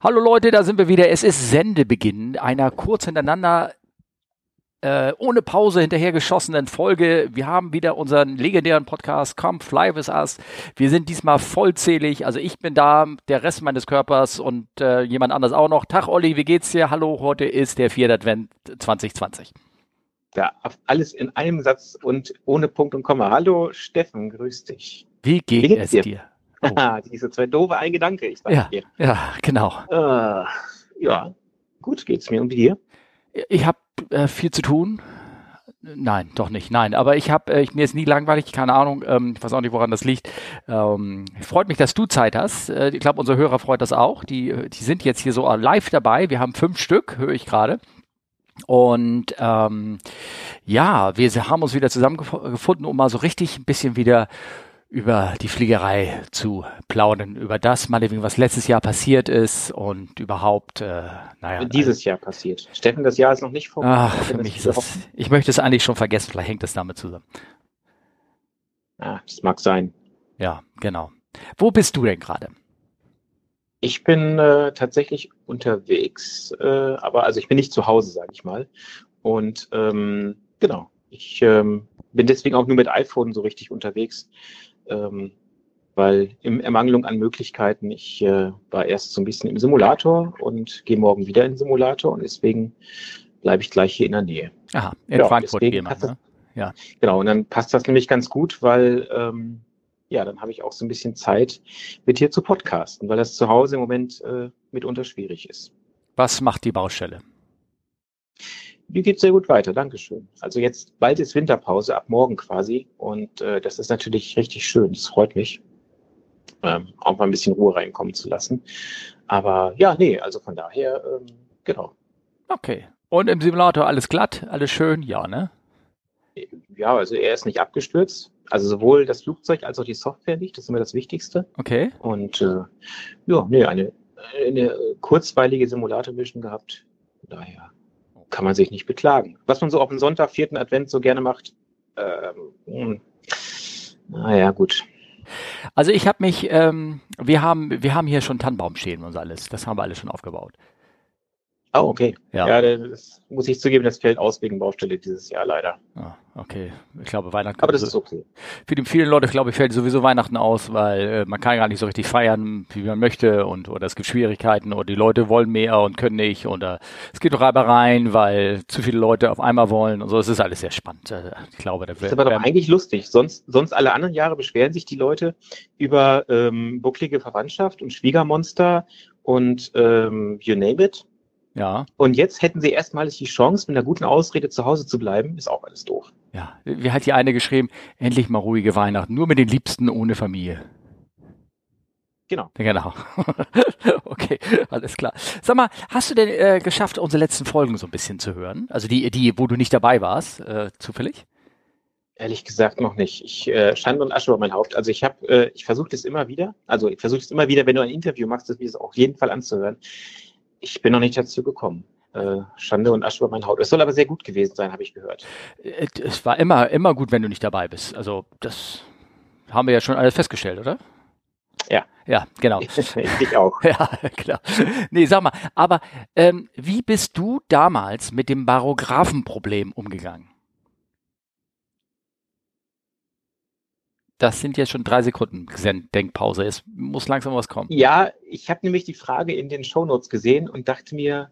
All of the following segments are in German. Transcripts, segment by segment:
Hallo Leute, da sind wir wieder. Es ist Sendebeginn einer kurz hintereinander äh, ohne Pause hinterhergeschossenen Folge. Wir haben wieder unseren legendären Podcast Come Fly With Us. Wir sind diesmal vollzählig. Also ich bin da, der Rest meines Körpers und äh, jemand anders auch noch. Tag Olli, wie geht's dir? Hallo, heute ist der 4. Advent 2020. Ja, alles in einem Satz und ohne Punkt und Komma. Hallo Steffen, grüß dich. Wie geht wie es dir? dir? Oh. Diese zwei doofe ein Gedanke, ich sag ja, dir. Ja, genau. Äh, ja, gut geht's mir. Und wie dir? Ich habe äh, viel zu tun. Nein, doch nicht. Nein, aber ich habe, äh, mir ist nie langweilig, keine Ahnung, ähm, ich weiß auch nicht, woran das liegt. Ähm, freut mich, dass du Zeit hast. Äh, ich glaube, unsere Hörer freut das auch. Die, die sind jetzt hier so live dabei. Wir haben fünf Stück, höre ich gerade. Und ähm, ja, wir haben uns wieder zusammengefunden, um mal so richtig ein bisschen wieder über die Fliegerei zu plaudern, über das, meinetwegen, was letztes Jahr passiert ist und überhaupt, äh, naja. Dieses Jahr passiert. Steffen, das Jahr ist noch nicht vorbei. Ach, für mich ist das, ich möchte es eigentlich schon vergessen, vielleicht hängt es damit zusammen. Ah, das mag sein. Ja, genau. Wo bist du denn gerade? Ich bin äh, tatsächlich unterwegs, äh, aber also ich bin nicht zu Hause, sage ich mal. Und ähm, genau, ich ähm, bin deswegen auch nur mit iPhone so richtig unterwegs ähm, weil im Ermangelung an Möglichkeiten, ich äh, war erst so ein bisschen im Simulator und gehe morgen wieder in den Simulator und deswegen bleibe ich gleich hier in der Nähe. Aha, in ja, Frankfurt jemand, ne? Ja. Genau, und dann passt das nämlich ganz gut, weil ähm, ja, dann habe ich auch so ein bisschen Zeit, mit dir zu podcasten, weil das zu Hause im Moment äh, mitunter schwierig ist. Was macht die Baustelle? Die geht sehr gut weiter, Dankeschön. Also jetzt bald ist Winterpause, ab morgen quasi. Und äh, das ist natürlich richtig schön. Das freut mich, ähm, auch mal ein bisschen Ruhe reinkommen zu lassen. Aber ja, nee, also von daher, ähm, genau. Okay. Und im Simulator alles glatt, alles schön, ja, ne? Ja, also er ist nicht abgestürzt. Also sowohl das Flugzeug als auch die Software nicht, das ist immer das Wichtigste. Okay. Und äh, ja, nee, eine, eine kurzweilige Simulator-Mission gehabt. Daher kann man sich nicht beklagen. Was man so auf dem Sonntag, vierten Advent so gerne macht, ähm, hm, naja, gut. Also ich habe mich, ähm, wir haben, wir haben hier schon Tannenbaum stehen und alles. Das haben wir alles schon aufgebaut. Oh, okay. Ja. ja, das muss ich zugeben, das fällt aus wegen Baustelle dieses Jahr leider. Ah, okay. Ich glaube, Weihnachten. Aber das ist okay. Für die vielen Leute, glaube ich, fällt sowieso Weihnachten aus, weil äh, man kann gar nicht so richtig feiern, wie man möchte und oder es gibt Schwierigkeiten oder die Leute wollen mehr und können nicht oder es gibt Reibereien, weil zu viele Leute auf einmal wollen und so. Es ist alles sehr spannend. Äh, ich glaube, da wird. Das ist aber doch eigentlich lustig. Sonst, sonst alle anderen Jahre beschweren sich die Leute über ähm, bucklige Verwandtschaft und Schwiegermonster und ähm, you name it. Ja. Und jetzt hätten sie erstmalig die Chance, mit einer guten Ausrede zu Hause zu bleiben. Ist auch alles doof. Ja. Wie hat hier eine geschrieben? Endlich mal ruhige Weihnachten. Nur mit den Liebsten ohne Familie. Genau. Genau. okay, alles klar. Sag mal, hast du denn äh, geschafft, unsere letzten Folgen so ein bisschen zu hören? Also die, die, wo du nicht dabei warst, äh, zufällig? Ehrlich gesagt noch nicht. Ich äh, Schande und Asche über mein Haupt. Also ich habe, äh, ich versuche das immer wieder. Also ich versuche es immer wieder, wenn du ein Interview machst, das mir das auf jeden Fall anzuhören. Ich bin noch nicht dazu gekommen. Äh, Schande und Asche über mein Haut. Es soll aber sehr gut gewesen sein, habe ich gehört. Äh, es war immer, immer gut, wenn du nicht dabei bist. Also das haben wir ja schon alles festgestellt, oder? Ja. Ja, genau. ich auch. ja, klar. Nee, sag mal, aber ähm, wie bist du damals mit dem Barographenproblem umgegangen? Das sind jetzt schon drei Sekunden Denkpause. Es muss langsam was kommen. Ja, ich habe nämlich die Frage in den Shownotes gesehen und dachte mir,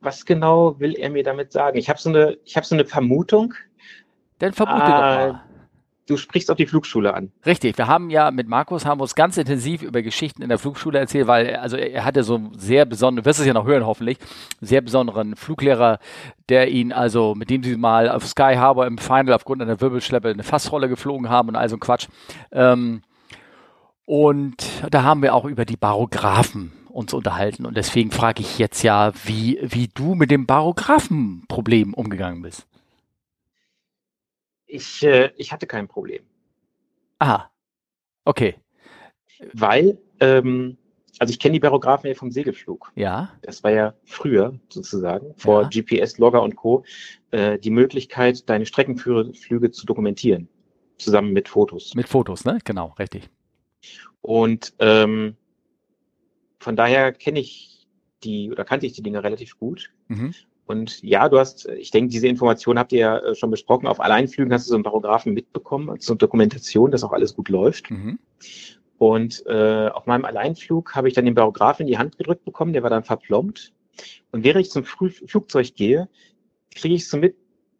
was genau will er mir damit sagen? Ich habe so eine, ich habe so eine Vermutung. Dann vermute äh, doch mal du sprichst auf die Flugschule an. Richtig, wir haben ja mit Markus haben uns ganz intensiv über Geschichten in der Flugschule erzählt, weil also er hatte so sehr besonderen, wirst es ja noch hören hoffentlich, sehr besonderen Fluglehrer, der ihn also, mit dem sie mal auf Sky Harbor im Final aufgrund einer Wirbelschleppe eine Fassrolle geflogen haben und all so ein Quatsch. Ähm, und da haben wir auch über die Barographen uns unterhalten und deswegen frage ich jetzt ja, wie, wie du mit dem Barographenproblem umgegangen bist. Ich, äh, ich hatte kein Problem. Aha. Okay. Weil, ähm, also ich kenne die Barographen ja vom Segelflug. Ja. Das war ja früher sozusagen, vor ja. GPS-Logger und Co., äh, die Möglichkeit, deine Streckenflüge zu dokumentieren. Zusammen mit Fotos. Mit Fotos, ne? Genau, richtig. Und ähm, von daher kenne ich die oder kannte ich die Dinge relativ gut. Mhm. Und ja, du hast, ich denke, diese Information habt ihr ja schon besprochen. Auf Alleinflügen hast du so einen Paragraphen mitbekommen, zur Dokumentation, dass auch alles gut läuft. Mhm. Und äh, auf meinem Alleinflug habe ich dann den Paragraphen in die Hand gedrückt bekommen, der war dann verplombt. Und während ich zum Flug Flugzeug gehe, kriege ich so mit,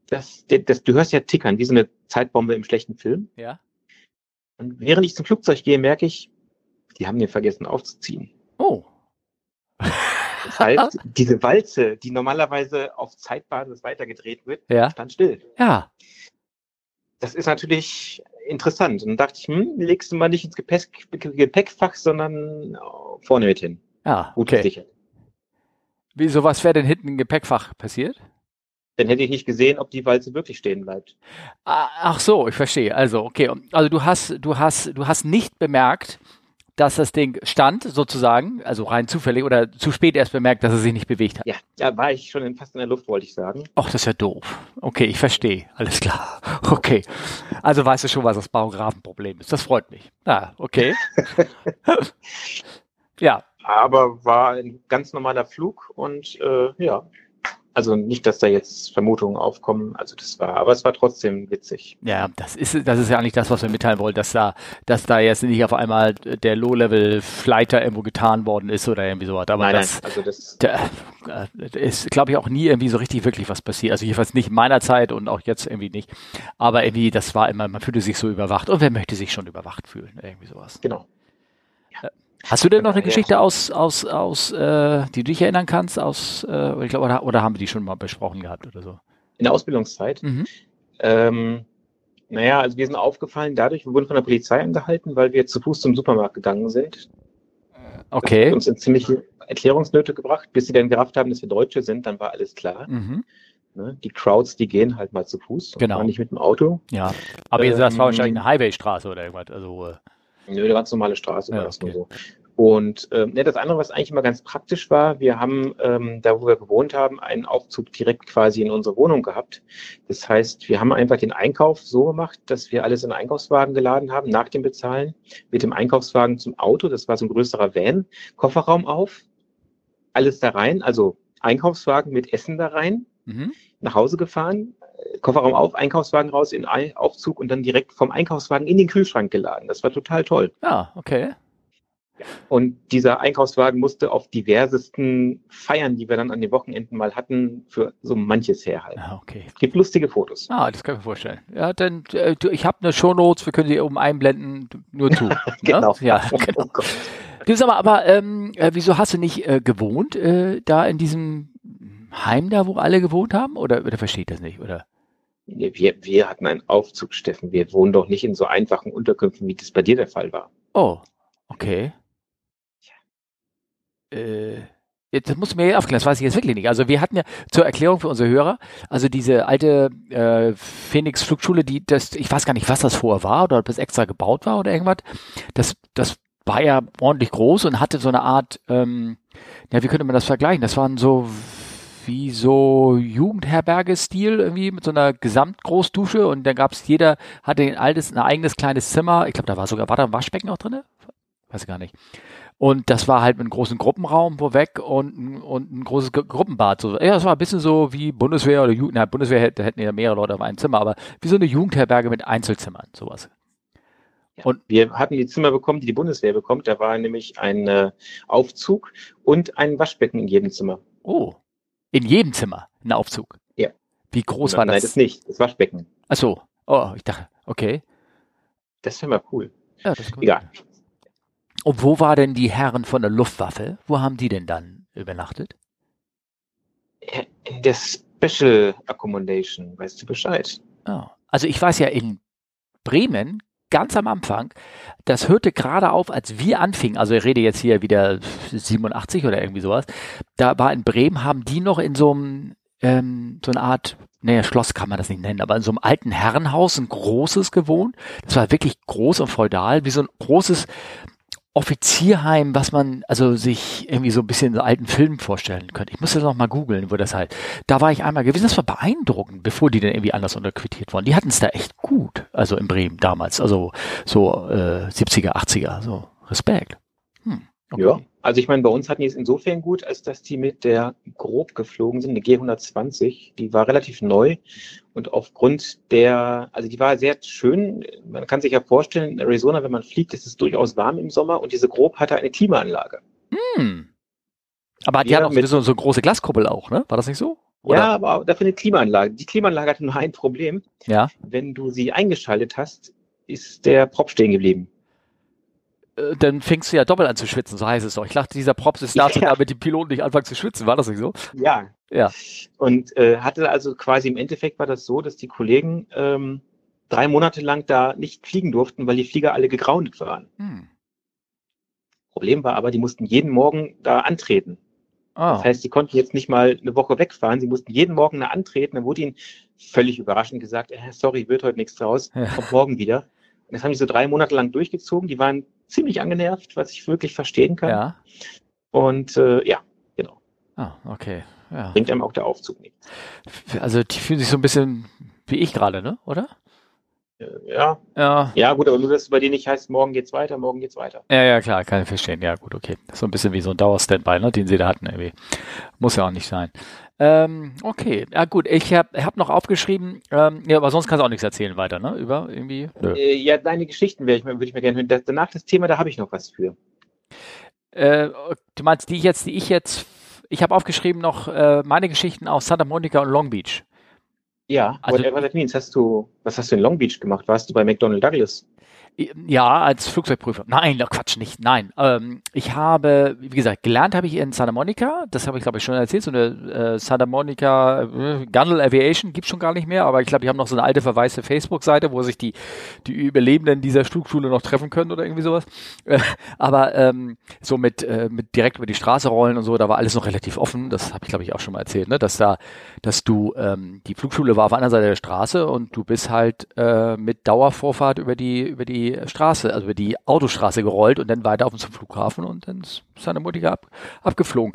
dass, dass du hörst ja tickern, wie so eine Zeitbombe im schlechten Film. Ja. Und während ich zum Flugzeug gehe, merke ich, die haben den vergessen aufzuziehen. Das heißt, diese Walze, die normalerweise auf Zeitbasis weitergedreht wird, ja. stand still. Ja. Das ist natürlich interessant. Und dann dachte ich, hm, legst du mal nicht ins Gepäck, Gepäckfach, sondern vorne mit hin. Ja, Gut okay. Gesichert. Wieso, was wäre denn hinten im Gepäckfach passiert? Dann hätte ich nicht gesehen, ob die Walze wirklich stehen bleibt. Ah, ach so, ich verstehe. Also, okay. Also du hast, du hast, du hast nicht bemerkt, dass das Ding stand, sozusagen, also rein zufällig oder zu spät erst bemerkt, dass er sich nicht bewegt hat. Ja, da war ich schon fast in der Luft, wollte ich sagen. Ach, das ist ja doof. Okay, ich verstehe. Alles klar. Okay. Also weißt du schon, was das Paragraphenproblem ist. Das freut mich. Ah, okay. ja. Aber war ein ganz normaler Flug und äh, ja, also nicht, dass da jetzt Vermutungen aufkommen. Also das war, aber es war trotzdem witzig. Ja, das ist, das ist ja eigentlich das, was wir mitteilen wollen, dass da, dass da jetzt nicht auf einmal der Low-Level-Flighter irgendwo getan worden ist oder irgendwie sowas. Aber nein, das, nein, also das da, äh, ist, glaube ich, auch nie irgendwie so richtig wirklich was passiert. Also jedenfalls nicht in meiner Zeit und auch jetzt irgendwie nicht. Aber irgendwie, das war immer, man fühlte sich so überwacht. Und wer möchte sich schon überwacht fühlen? Irgendwie sowas. Genau. Hast du denn noch eine Geschichte aus, aus, aus, äh, die du dich erinnern kannst, aus, äh, ich glaube, oder, oder haben wir die schon mal besprochen gehabt oder so? In der Ausbildungszeit? Mhm. Ähm, naja, also wir sind aufgefallen dadurch, wir wurden von der Polizei angehalten, weil wir zu Fuß zum Supermarkt gegangen sind. Okay. Das hat uns in ziemliche Erklärungsnöte gebracht, bis sie dann gerafft haben, dass wir Deutsche sind, dann war alles klar. Mhm. Ne? Die Crowds, die gehen halt mal zu Fuß. Genau. Nicht mit dem Auto. Ja. Aber ähm, das war wahrscheinlich eine Highwaystraße oder irgendwas. Also, äh Nö, eine ganz normale Straße war ja, das okay. nur so. Und ähm, ne, das andere, was eigentlich immer ganz praktisch war, wir haben ähm, da, wo wir gewohnt haben, einen Aufzug direkt quasi in unsere Wohnung gehabt. Das heißt, wir haben einfach den Einkauf so gemacht, dass wir alles in einen Einkaufswagen geladen haben, nach dem Bezahlen, mit dem Einkaufswagen zum Auto, das war so ein größerer Van, Kofferraum auf, alles da rein, also Einkaufswagen mit Essen da rein, mhm. nach Hause gefahren, Kofferraum auf, Einkaufswagen raus in Aufzug und dann direkt vom Einkaufswagen in den Kühlschrank geladen. Das war total toll. Ja, okay. Und dieser Einkaufswagen musste auf diversesten Feiern, die wir dann an den Wochenenden mal hatten, für so manches herhalten. Ah, okay. Es gibt lustige Fotos. Ah, das kann ich mir vorstellen. Ja, dann, äh, ich habe eine Shownotes, wir können die oben einblenden, nur zu. Ne? genau. Ja, genau. Oh du sag mal, aber ähm, äh, wieso hast du nicht äh, gewohnt äh, da in diesem Heim da, wo alle gewohnt haben? Oder, oder versteht das nicht? Oder? Wir, wir hatten einen Aufzug, Steffen. Wir wohnen doch nicht in so einfachen Unterkünften, wie das bei dir der Fall war. Oh, okay. Äh, das muss mir aufklären, das weiß ich jetzt wirklich nicht. Also wir hatten ja zur Erklärung für unsere Hörer, also diese alte äh, Phoenix Flugschule, die das, ich weiß gar nicht, was das vorher war oder ob das extra gebaut war oder irgendwas. Das, das war ja ordentlich groß und hatte so eine Art, ähm, ja, wie könnte man das vergleichen? Das waren so wie so Jugendherberge-Stil irgendwie mit so einer Gesamtgroßdusche und dann gab's jeder hatte ein altes, ein eigenes kleines Zimmer. Ich glaube, da war sogar, war da ein Waschbecken auch drin? Weiß ich gar nicht. Und das war halt mit einem großen Gruppenraum wo weg und, und ein großes Gruppenbad. So. Ja, das war ein bisschen so wie Bundeswehr oder Jugend, na, Bundeswehr hätte, hätten ja mehrere Leute auf einem Zimmer, aber wie so eine Jugendherberge mit Einzelzimmern, sowas. Ja. Und wir hatten die Zimmer bekommen, die die Bundeswehr bekommt. Da war nämlich ein äh, Aufzug und ein Waschbecken in jedem Zimmer. Oh, in jedem Zimmer ein Aufzug? Ja. Wie groß nein, war das? Nein, das nicht. Das Waschbecken. Ach so. Oh, ich dachte, okay. Das wäre mal cool. Ja, das ist cool. Egal. Und wo war denn die Herren von der Luftwaffe? Wo haben die denn dann übernachtet? In der Special Accommodation, weißt du Bescheid? Oh. Also ich weiß ja in Bremen ganz am Anfang, das hörte gerade auf, als wir anfingen, also ich rede jetzt hier wieder 87 oder irgendwie sowas, da war in Bremen, haben die noch in so einem, ähm, so eine Art, naja, Schloss kann man das nicht nennen, aber in so einem alten Herrenhaus, ein großes gewohnt. Das war wirklich groß und feudal, wie so ein großes Offizierheim, was man also sich irgendwie so ein bisschen in so alten Filmen vorstellen könnte. Ich muss das noch mal googeln, wo das halt. Da war ich einmal gewesen, das war beeindruckend, bevor die dann irgendwie anders unterquittiert wurden. Die hatten es da echt gut, also in Bremen damals, also so äh, 70er, 80er, so Respekt. Hm, okay. Ja, Also ich meine, bei uns hatten die es insofern gut, als dass die mit der grob geflogen sind, eine G120. Die war relativ neu und aufgrund der, also die war sehr schön. Man kann sich ja vorstellen, in Arizona, wenn man fliegt, ist es durchaus warm im Sommer und diese grob hatte eine Klimaanlage. Hm. Aber die ja, hat auch so, so eine große Glaskuppel auch, ne? War das nicht so? Oder? Ja, aber dafür eine Klimaanlage. Die Klimaanlage hatte nur ein Problem. Ja. Wenn du sie eingeschaltet hast, ist der Prop stehen geblieben. Äh, dann fängst du ja doppelt an zu schwitzen, so heißt es doch. Ich dachte, dieser Props ist dazu ja. damit die Piloten nicht anfangen zu schwitzen. War das nicht so? Ja. Ja. Und äh, hatte also quasi im Endeffekt war das so, dass die Kollegen ähm, drei Monate lang da nicht fliegen durften, weil die Flieger alle gegroundet waren. Hm. Problem war aber, die mussten jeden Morgen da antreten. Oh. Das heißt, sie konnten jetzt nicht mal eine Woche wegfahren, sie mussten jeden Morgen da antreten. Dann wurde ihnen völlig überraschend gesagt, äh, sorry, wird heute nichts draus, ja. kommt morgen wieder. Und das haben die so drei Monate lang durchgezogen. Die waren ziemlich angenervt, was ich wirklich verstehen kann. Ja. Und äh, ja, genau. Ah, okay. Ja. Bringt einem auch der Aufzug nichts. Also die fühlen sich so ein bisschen wie ich gerade, ne? Oder? Äh, ja. ja. Ja, gut, aber nur, dass es bei dir nicht heißt, morgen geht's weiter, morgen geht's weiter. Ja, ja, klar, kann ich verstehen. Ja, gut, okay. So ein bisschen wie so ein Dauerstandby, ne, den sie da hatten irgendwie. Muss ja auch nicht sein. Ähm, okay, ja gut, ich habe hab noch aufgeschrieben, ähm, ja, aber sonst kannst du auch nichts erzählen weiter, ne? Über irgendwie. Äh, ja, deine Geschichten ich, würde ich mir gerne hören. Das, danach das Thema, da habe ich noch was für. Äh, du meinst die jetzt, die ich jetzt, ich habe aufgeschrieben noch äh, meine Geschichten aus Santa Monica und Long Beach. Ja, also, whatever that means. Hast du, was hast du in Long Beach gemacht? Warst du bei McDonnell Douglas? Ja, als Flugzeugprüfer. Nein, oh Quatsch, nicht. Nein. Ähm, ich habe, wie gesagt, gelernt habe ich in Santa Monica. Das habe ich, glaube ich, schon erzählt. So eine äh, Santa Monica äh, Gunnel Aviation gibt's schon gar nicht mehr. Aber ich glaube, die haben noch so eine alte verwaiste Facebook-Seite, wo sich die, die Überlebenden dieser Flugschule noch treffen können oder irgendwie sowas. Aber ähm, so mit, äh, mit direkt über die Straße rollen und so, da war alles noch relativ offen. Das habe ich, glaube ich, auch schon mal erzählt, ne? Dass da, dass du, ähm, die Flugschule war auf einer Seite der Straße und du bist halt äh, mit Dauervorfahrt über die, über die Straße, also über die Autostraße gerollt und dann weiter auf zum Flughafen und dann ist seine Mutter ab, abgeflogen.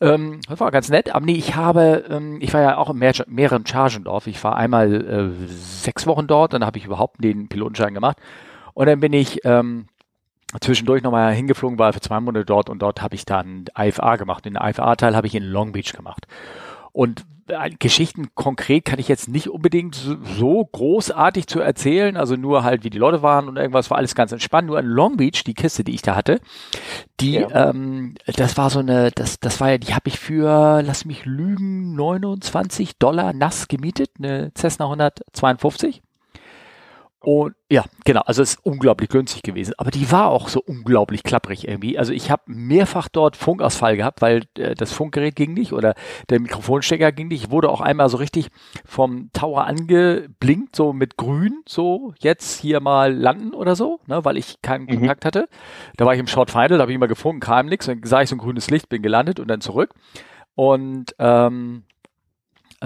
Ähm, das war ganz nett, aber nee, ich habe, ähm, ich war ja auch in mehr, mehreren Chargendorf. Ich war einmal äh, sechs Wochen dort, dann habe ich überhaupt den Pilotenschein gemacht und dann bin ich ähm, zwischendurch nochmal hingeflogen, war für zwei Monate dort und dort habe ich dann IFA gemacht. Den IFA-Teil habe ich in Long Beach gemacht. Und Geschichten konkret kann ich jetzt nicht unbedingt so großartig zu erzählen, also nur halt, wie die Leute waren und irgendwas war alles ganz entspannt. Nur in Long Beach, die Kiste, die ich da hatte, die, ja. ähm, das war so eine, das, das war ja, die habe ich für, lass mich lügen, 29 Dollar nass gemietet, eine Cessna 152. Und ja, genau, also es ist unglaublich günstig gewesen. Aber die war auch so unglaublich klapprig irgendwie. Also ich habe mehrfach dort Funkausfall gehabt, weil äh, das Funkgerät ging nicht oder der Mikrofonstecker ging nicht. Ich wurde auch einmal so richtig vom Tower angeblinkt, so mit grün, so jetzt hier mal landen oder so, ne, weil ich keinen mhm. Kontakt hatte. Da war ich im Short Final, da habe ich immer gefunken, kam nichts, dann sah ich so ein grünes Licht, bin gelandet und dann zurück. Und ähm,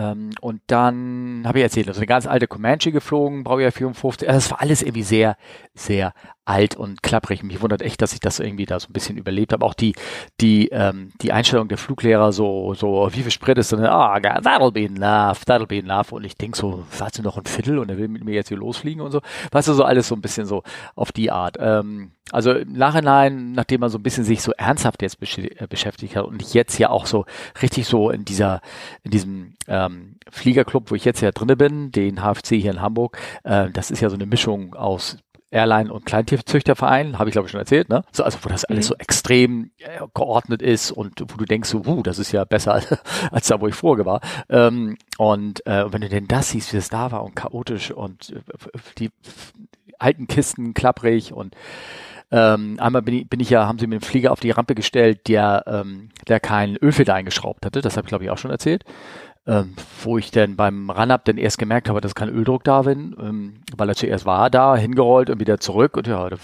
ähm, und dann habe ich erzählt, also eine ganz alte Comanche geflogen, Baujahr 54. Also das war alles irgendwie sehr, sehr alt und klapprig. Mich wundert echt, dass ich das irgendwie da so ein bisschen überlebt habe. Auch die, die, ähm, die Einstellung der Fluglehrer so, so, wie viel Sprit ist denn? Ah, oh, that'll be enough, that'll be enough. Und ich denk so, warte noch ein Viertel und er will mit mir jetzt hier losfliegen und so. Weißt du, so alles so ein bisschen so auf die Art. Ähm, also im Nachhinein, nachdem man so ein bisschen sich so ernsthaft jetzt besch äh, beschäftigt hat und ich jetzt ja auch so richtig so in dieser, in diesem ähm, Fliegerclub, wo ich jetzt ja drinne bin, den HFC hier in Hamburg, äh, das ist ja so eine Mischung aus Airline- und Kleintierzüchterverein, habe ich glaube ich schon erzählt, ne? So, also wo das alles mhm. so extrem äh, geordnet ist und wo du denkst so, uh, das ist ja besser als, als da, wo ich vorher war. Ähm, und äh, wenn du denn das siehst, wie es da war und chaotisch und äh, die alten Kisten klapprig und ähm, einmal bin ich, bin ich ja, haben sie mir einen Flieger auf die Rampe gestellt, der, ähm, der keinen Ölfilter eingeschraubt hatte. Das habe ich glaube ich auch schon erzählt ähm, wo ich dann beim Run-Up dann erst gemerkt habe, dass kein Öldruck da bin, ähm, weil er zuerst war da, hingerollt und wieder zurück und ja, da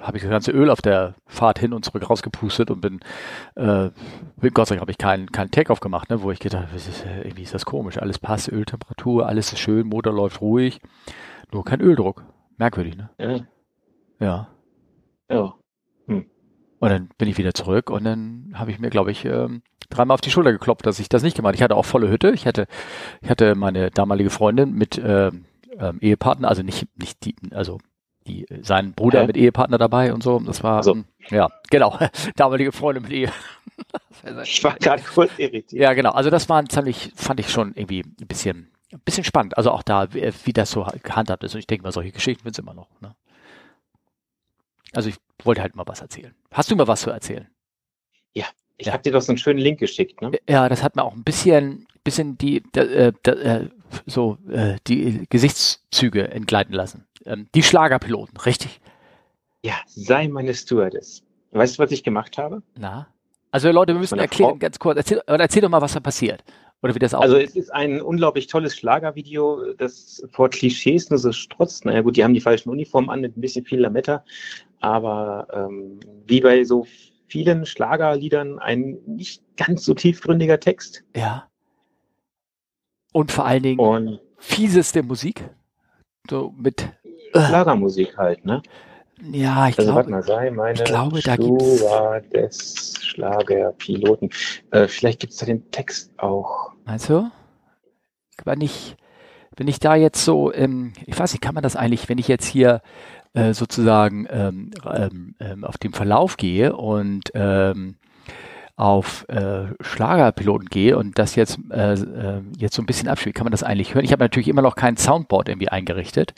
habe ich das ganze Öl auf der Fahrt hin und zurück rausgepustet und bin, äh, Gott sei Dank habe ich keinen keinen Take-off gemacht, ne, wo ich gedacht habe, irgendwie ist das komisch, alles passt, Öltemperatur, alles ist schön, Motor läuft ruhig, nur kein Öldruck. Merkwürdig, ne? Ja. Ja. Ja. Hm. Und dann bin ich wieder zurück und dann habe ich mir, glaube ich, ähm, dreimal auf die Schulter geklopft, dass ich das nicht gemacht. Ich hatte auch volle Hütte. Ich hatte, ich hatte meine damalige Freundin mit äh, ähm, Ehepartner, also nicht, nicht die, also die, sein Bruder Hä? mit Ehepartner dabei und so. Das war, Also. ähm, ja, genau, damalige Freunde mit Ehe. Ich war gerade kurz irritiert. Ja, genau. Also das war ziemlich, fand ich schon irgendwie ein bisschen, ein bisschen spannend. Also auch da, wie, wie das so gehandhabt ist. Und ich denke mal, solche Geschichten wird es immer noch. Ne? Also ich wollte halt mal was erzählen. Hast du mal was zu erzählen? Ich Ja. habe dir doch so einen schönen Link geschickt, ne? Ja, das hat mir auch ein bisschen, bisschen die, da, äh, da, äh, so äh, die Gesichtszüge entgleiten lassen. Ähm, die Schlagerpiloten, richtig? Ja, sei meine Stewardess. Weißt du, was ich gemacht habe? Na? Also Leute, wir müssen erklären, Frau- ganz kurz, erzähl, erzähl doch mal, was da passiert. Oder wie das Also es ist ein unglaublich tolles Schlagervideo, das vor Klischees nur so strotzt. Naja gut, die haben die falschen Uniformen an mit ein bisschen viel Lametta, aber ähm, wie bei so vielen Schlagerliedern ein nicht ganz so tiefgründiger Text. ja. Und vor allen Dingen Und fieseste Musik. So mit, äh, Schlagermusik halt, ne? ja, ich Also glaube, mal, sei meine ich glaube, da gibt's- des Schlagerpiloten. Äh, vielleicht gibt's da den Text auch. meinst du? Wenn ich, wenn ich da jetzt so, ähm, ich weiß nicht, kann man das eigentlich, wenn ich jetzt hier äh, sozusagen ähm, ähm, ähm, auf den Verlauf gehe und ähm, auf äh, Schlagerpiloten gehe und das jetzt, äh, äh, jetzt so ein bisschen abspiele, kann man das eigentlich hören? Ich habe natürlich immer noch kein Soundboard irgendwie eingerichtet.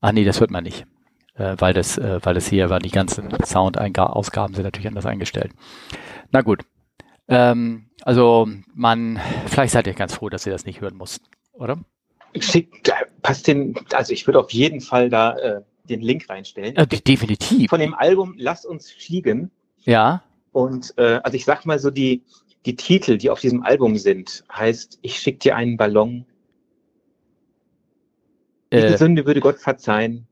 Ah nee, das hört man nicht. Äh, weil das, äh, weil das hier, weil die ganzen Sound-Ausgaben sind natürlich anders eingestellt. Na gut. Ähm, also man, vielleicht seid ihr ganz froh, dass ihr das nicht hören musst, oder? Da passt den, also ich würde auf jeden Fall da äh, den Link reinstellen. Äh, definitiv. Von dem Album Lass uns fliegen. Ja. Und äh, also ich sag mal so, die, die Titel, die auf diesem Album sind, heißt Ich schick dir einen Ballon, Äh, Sünde würde Gott verzeihen.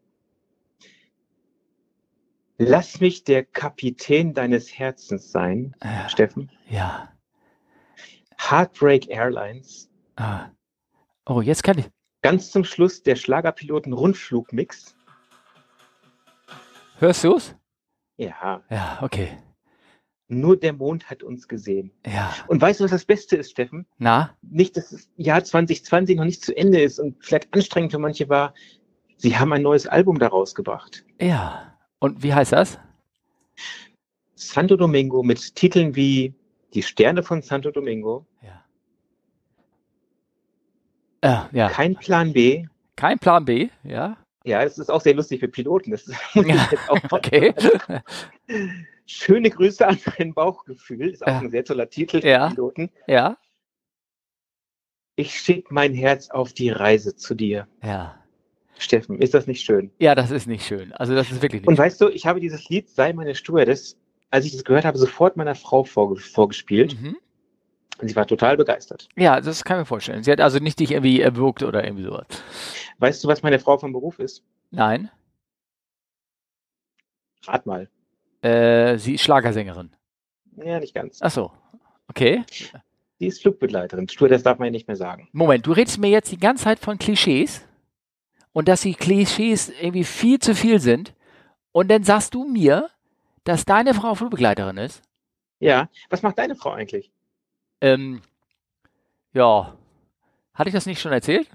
Lass mich der Kapitän deines Herzens sein, äh, Steffen. ja. Heartbreak Airlines. Ah. Oh, jetzt kann ich. Ganz zum Schluss der Schlagerpiloten Rundflugmix. Hörst du's? Ja, Ja, okay. nur der Mond hat uns gesehen. Ja. Und weißt du, was das Beste ist, Steffen? Na? Nicht, dass das Jahr 2020 noch nicht zu Ende ist und vielleicht anstrengend für manche war. Sie haben ein neues Album daraus gebracht. Ja. Und wie heißt das? Santo Domingo mit Titeln wie Die Sterne von Santo Domingo, Ja. Äh, ja. Kein Plan B. Kein Plan B, ja. Ja, das ist auch sehr lustig für Piloten. Das muss ich jetzt auch Okay. Schöne Grüße an mein Bauchgefühl. Ist auch Ja. ein sehr toller Titel für Ja. Piloten. Ja. Ich schicke mein Herz auf die Reise zu dir. Ja. Steffen, ist das nicht schön? Ja, das ist nicht schön. Also das ist wirklich nicht Und weißt du, ich habe dieses Lied Sei meine Stewardess, als ich das gehört habe, sofort meiner Frau vorge vorgespielt. schön. Mhm. Und sie war total begeistert. Ja, das kann ich mir vorstellen. Sie hat also nicht dich irgendwie erwürgt oder irgendwie sowas. Weißt du, was meine Frau vom Beruf ist? Nein. Rat mal. Äh, sie ist Schlagersängerin. Ja, nicht ganz. Ach so. Okay. Sie ist Flugbegleiterin. Stewardess darf man ja nicht mehr sagen. Moment, du redest mir jetzt die ganze Zeit von Klischees und dass die Klischees irgendwie viel zu viel sind und dann sagst du mir, dass deine Frau Flugbegleiterin ist? Ja, was macht deine Frau eigentlich? Ähm, ja. Hatte ich das nicht schon erzählt?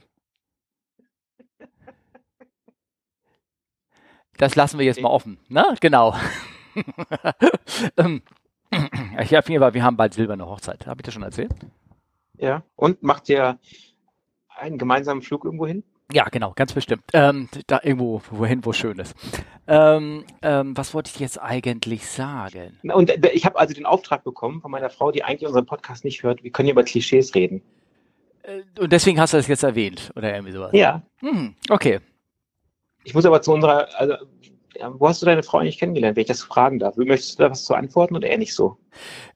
Das lassen wir jetzt mal offen, ne? Genau. ähm, ich habe jeden Fall, wir haben bald silberne Hochzeit. Habe ich das schon erzählt? Ja. Und macht ihr einen gemeinsamen Flug irgendwo hin? Ja, genau, ganz bestimmt. Ähm, da irgendwo, wohin, wo schön ist. Ähm, ähm, was wollte ich jetzt eigentlich sagen? Und äh, ich habe also den Auftrag bekommen von meiner Frau, die eigentlich unseren Podcast nicht hört. Wir können hier über Klischees reden. Äh, Und deswegen hast du das jetzt erwähnt oder irgendwie sowas. Ja. Hm, okay. Ich muss aber zu unserer, also, wo hast du deine Frau eigentlich kennengelernt, wenn ich das fragen darf? Möchtest du da was zu antworten oder eher nicht so?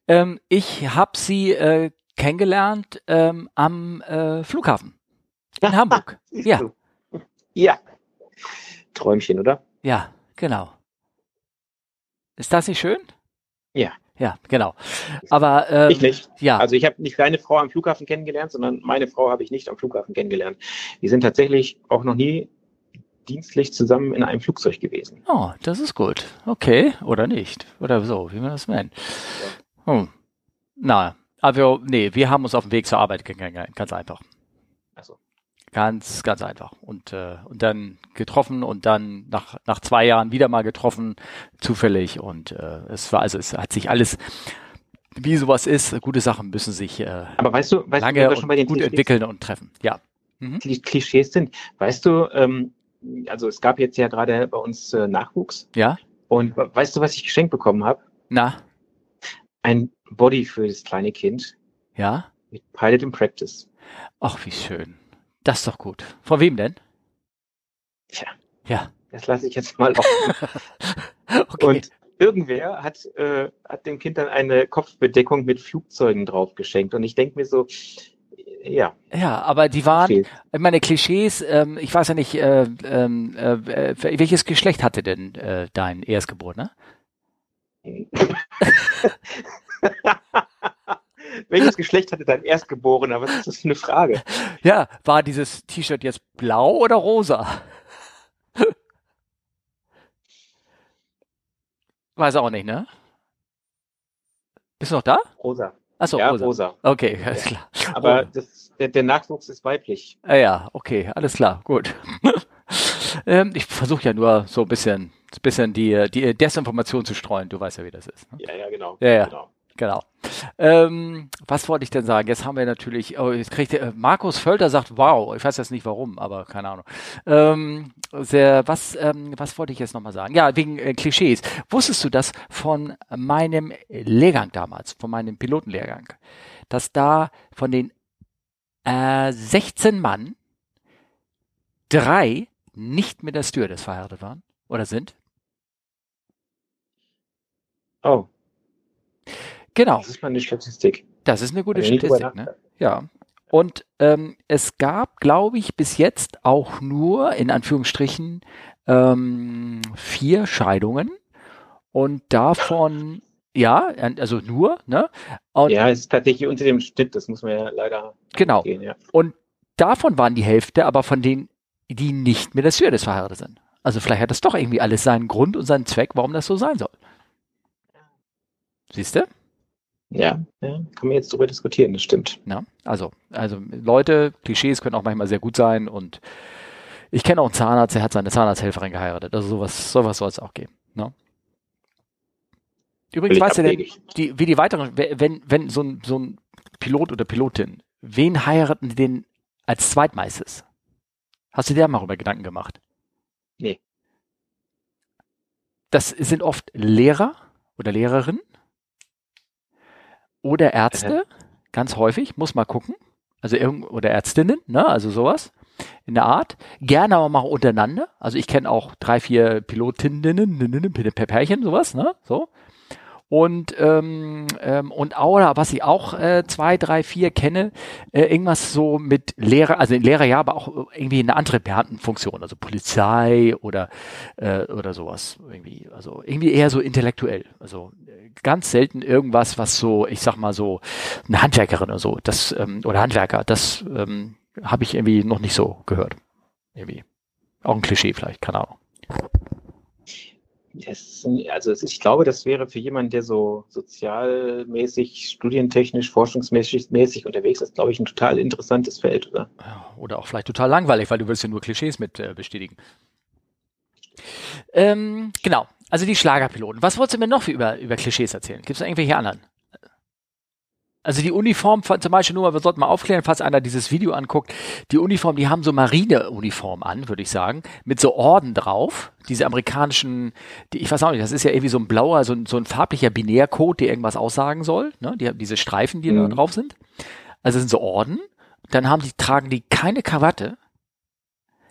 Ähm, ich habe sie äh, kennengelernt ähm, am äh, Flughafen in Hamburg. Ja. du? Ja. Träumchen, oder? Ja, genau. Ist das nicht schön? Ja. Ja, genau. Aber ähm, Ich nicht. ja, Also ich habe nicht deine Frau am Flughafen kennengelernt, sondern meine Frau habe ich nicht am Flughafen kennengelernt. Wir sind tatsächlich auch noch nie dienstlich zusammen in einem Flugzeug gewesen. oh, das ist gut. Okay, oder nicht. Oder so, wie man das nennt. Hm. Na, also, nee, wir haben uns auf dem Weg zur Arbeit kennengelernt, ganz einfach. Also Ganz, ganz einfach. Und, äh, und dann getroffen und dann nach, nach zwei Jahren wieder mal getroffen, zufällig. Und äh, es war, also es hat sich alles, wie sowas ist, gute Sachen müssen sich äh, Aber weißt du, weißt lange du, schon bei den gut Klischees, entwickeln und treffen. Ja. Mhm. Kli- Klischees sind, weißt du, ähm, also es gab jetzt ja gerade bei uns äh, Nachwuchs Ja? und we- weißt du, was ich geschenkt bekommen habe? Na? Ein Body für das kleine Kind Ja? mit Pilot in Practice. Ach, wie schön. Das ist doch gut. Von wem denn? Tja, Ja. das lasse ich jetzt mal offen. Okay. Und irgendwer hat, äh, hat dem Kind dann eine Kopfbedeckung mit Flugzeugen drauf geschenkt. Und ich denke mir so, ja, ja, aber die waren, ich meine, Klischees, ähm, ich weiß ja nicht, äh, ähm, äh, äh, welches Geschlecht hatte denn äh, dein Erstgeborener? Welches Geschlecht hatte dein Erstgeborener? Was ist das für eine Frage? Ja, war dieses T-Shirt jetzt blau oder rosa? Weiß auch nicht, ne? Bist du noch da? Rosa. Achso, ja, rosa. rosa. Okay, alles klar. Aber das, der, der Nachwuchs ist weiblich. Ah ja, okay, alles klar, gut. ähm, ich versuche ja nur so ein bisschen, bisschen die, die Desinformation zu streuen. Du weißt ja, wie das ist. Ne? Ja, ja, genau. Ja, ja. Genau. Genau. Ähm, was wollte ich denn sagen? Jetzt haben wir natürlich, oh, jetzt kriegt der, äh, Markus Völter sagt, wow, ich weiß jetzt nicht warum, aber keine Ahnung. Ähm, sehr, was, ähm, was wollte ich jetzt nochmal sagen? Ja, wegen äh, Klischees. Wusstest du das von meinem Lehrgang damals, von meinem Pilotenlehrgang, dass da von den äh, 16 Mann drei nicht mit der Stewardess verheiratet waren oder sind? Oh, Genau. das ist mal eine Statistik. Das ist eine gute Statistik, ne? Ja. Und ähm, es gab, glaube ich, bis jetzt auch nur in Anführungsstrichen ähm, vier Scheidungen und davon ja, also nur, ne? Und Ja, es ist tatsächlich unter dem Schnitt, das muss man ja leider genau. gehen, ja. Und davon waren die Hälfte aber von denen, die nicht mit der Stewardess verheiratet sind. Also vielleicht hat das doch irgendwie alles seinen Grund und seinen Zweck, warum das so sein soll. Siehst du? Ja, ja, kann man jetzt drüber diskutieren, das stimmt. Ja, also, also Leute, Klischees können auch manchmal sehr gut sein und ich kenne auch einen Zahnarzt, der hat seine Zahnarzthelferin geheiratet. Also sowas, sowas soll es auch geben. Ne? Übrigens, weißt du denn, die, wie die weiteren, wenn, wenn so ein, so ein Pilot oder Pilotin, wen heiraten die denn als zweitmeistes? Hast du dir mal darüber Gedanken gemacht? Nee. Das sind oft Lehrer oder Lehrerinnen oder Ärzte, ganz häufig, muss mal gucken. Also irgend oder Ärztinnen, ne, also sowas in der Art. Gerne aber mal untereinander. Also ich kenne auch drei, vier Pilotinnen, Pärchen, sowas, ne, so. Und, ähm, ähm, und auch, was ich auch äh, zwei, drei, vier kenne, äh, irgendwas so mit Lehrer, also Lehrer ja, aber auch irgendwie eine andere Beamtenfunktion, also Polizei oder, äh, oder sowas irgendwie. Also irgendwie eher so intellektuell. Also äh, ganz selten irgendwas, was so, ich sag mal so, eine Handwerkerin oder so, das, ähm, oder Handwerker, das ähm, habe ich irgendwie noch nicht so gehört. Irgendwie. Auch ein Klischee vielleicht, keine Ahnung. Sind- also ich glaube, das wäre für jemanden, der so sozialmäßig, studientechnisch, forschungsmäßig mäßig unterwegs ist, glaube ich, ein total interessantes Feld, oder? Oder auch vielleicht total langweilig, weil du willst ja nur Klischees mit äh, bestätigen. Ähm, genau, also die Schlagerpiloten. Was wolltest du mir noch über, über Klischees erzählen? Gibt es irgendwelche anderen? Also die Uniform, zum Beispiel nur mal, wir sollten mal aufklären, falls einer dieses Video anguckt, die Uniform, die haben so Marineuniform an, würde ich sagen, mit so Orden drauf. Diese amerikanischen, die, ich weiß auch nicht, das ist ja irgendwie so ein blauer, so ein, so ein farblicher Binärcode, der irgendwas aussagen soll. Ne? Die haben diese Streifen, die da Mhm. drauf sind. Also das sind so Orden. Dann haben die, tragen die keine Krawatte.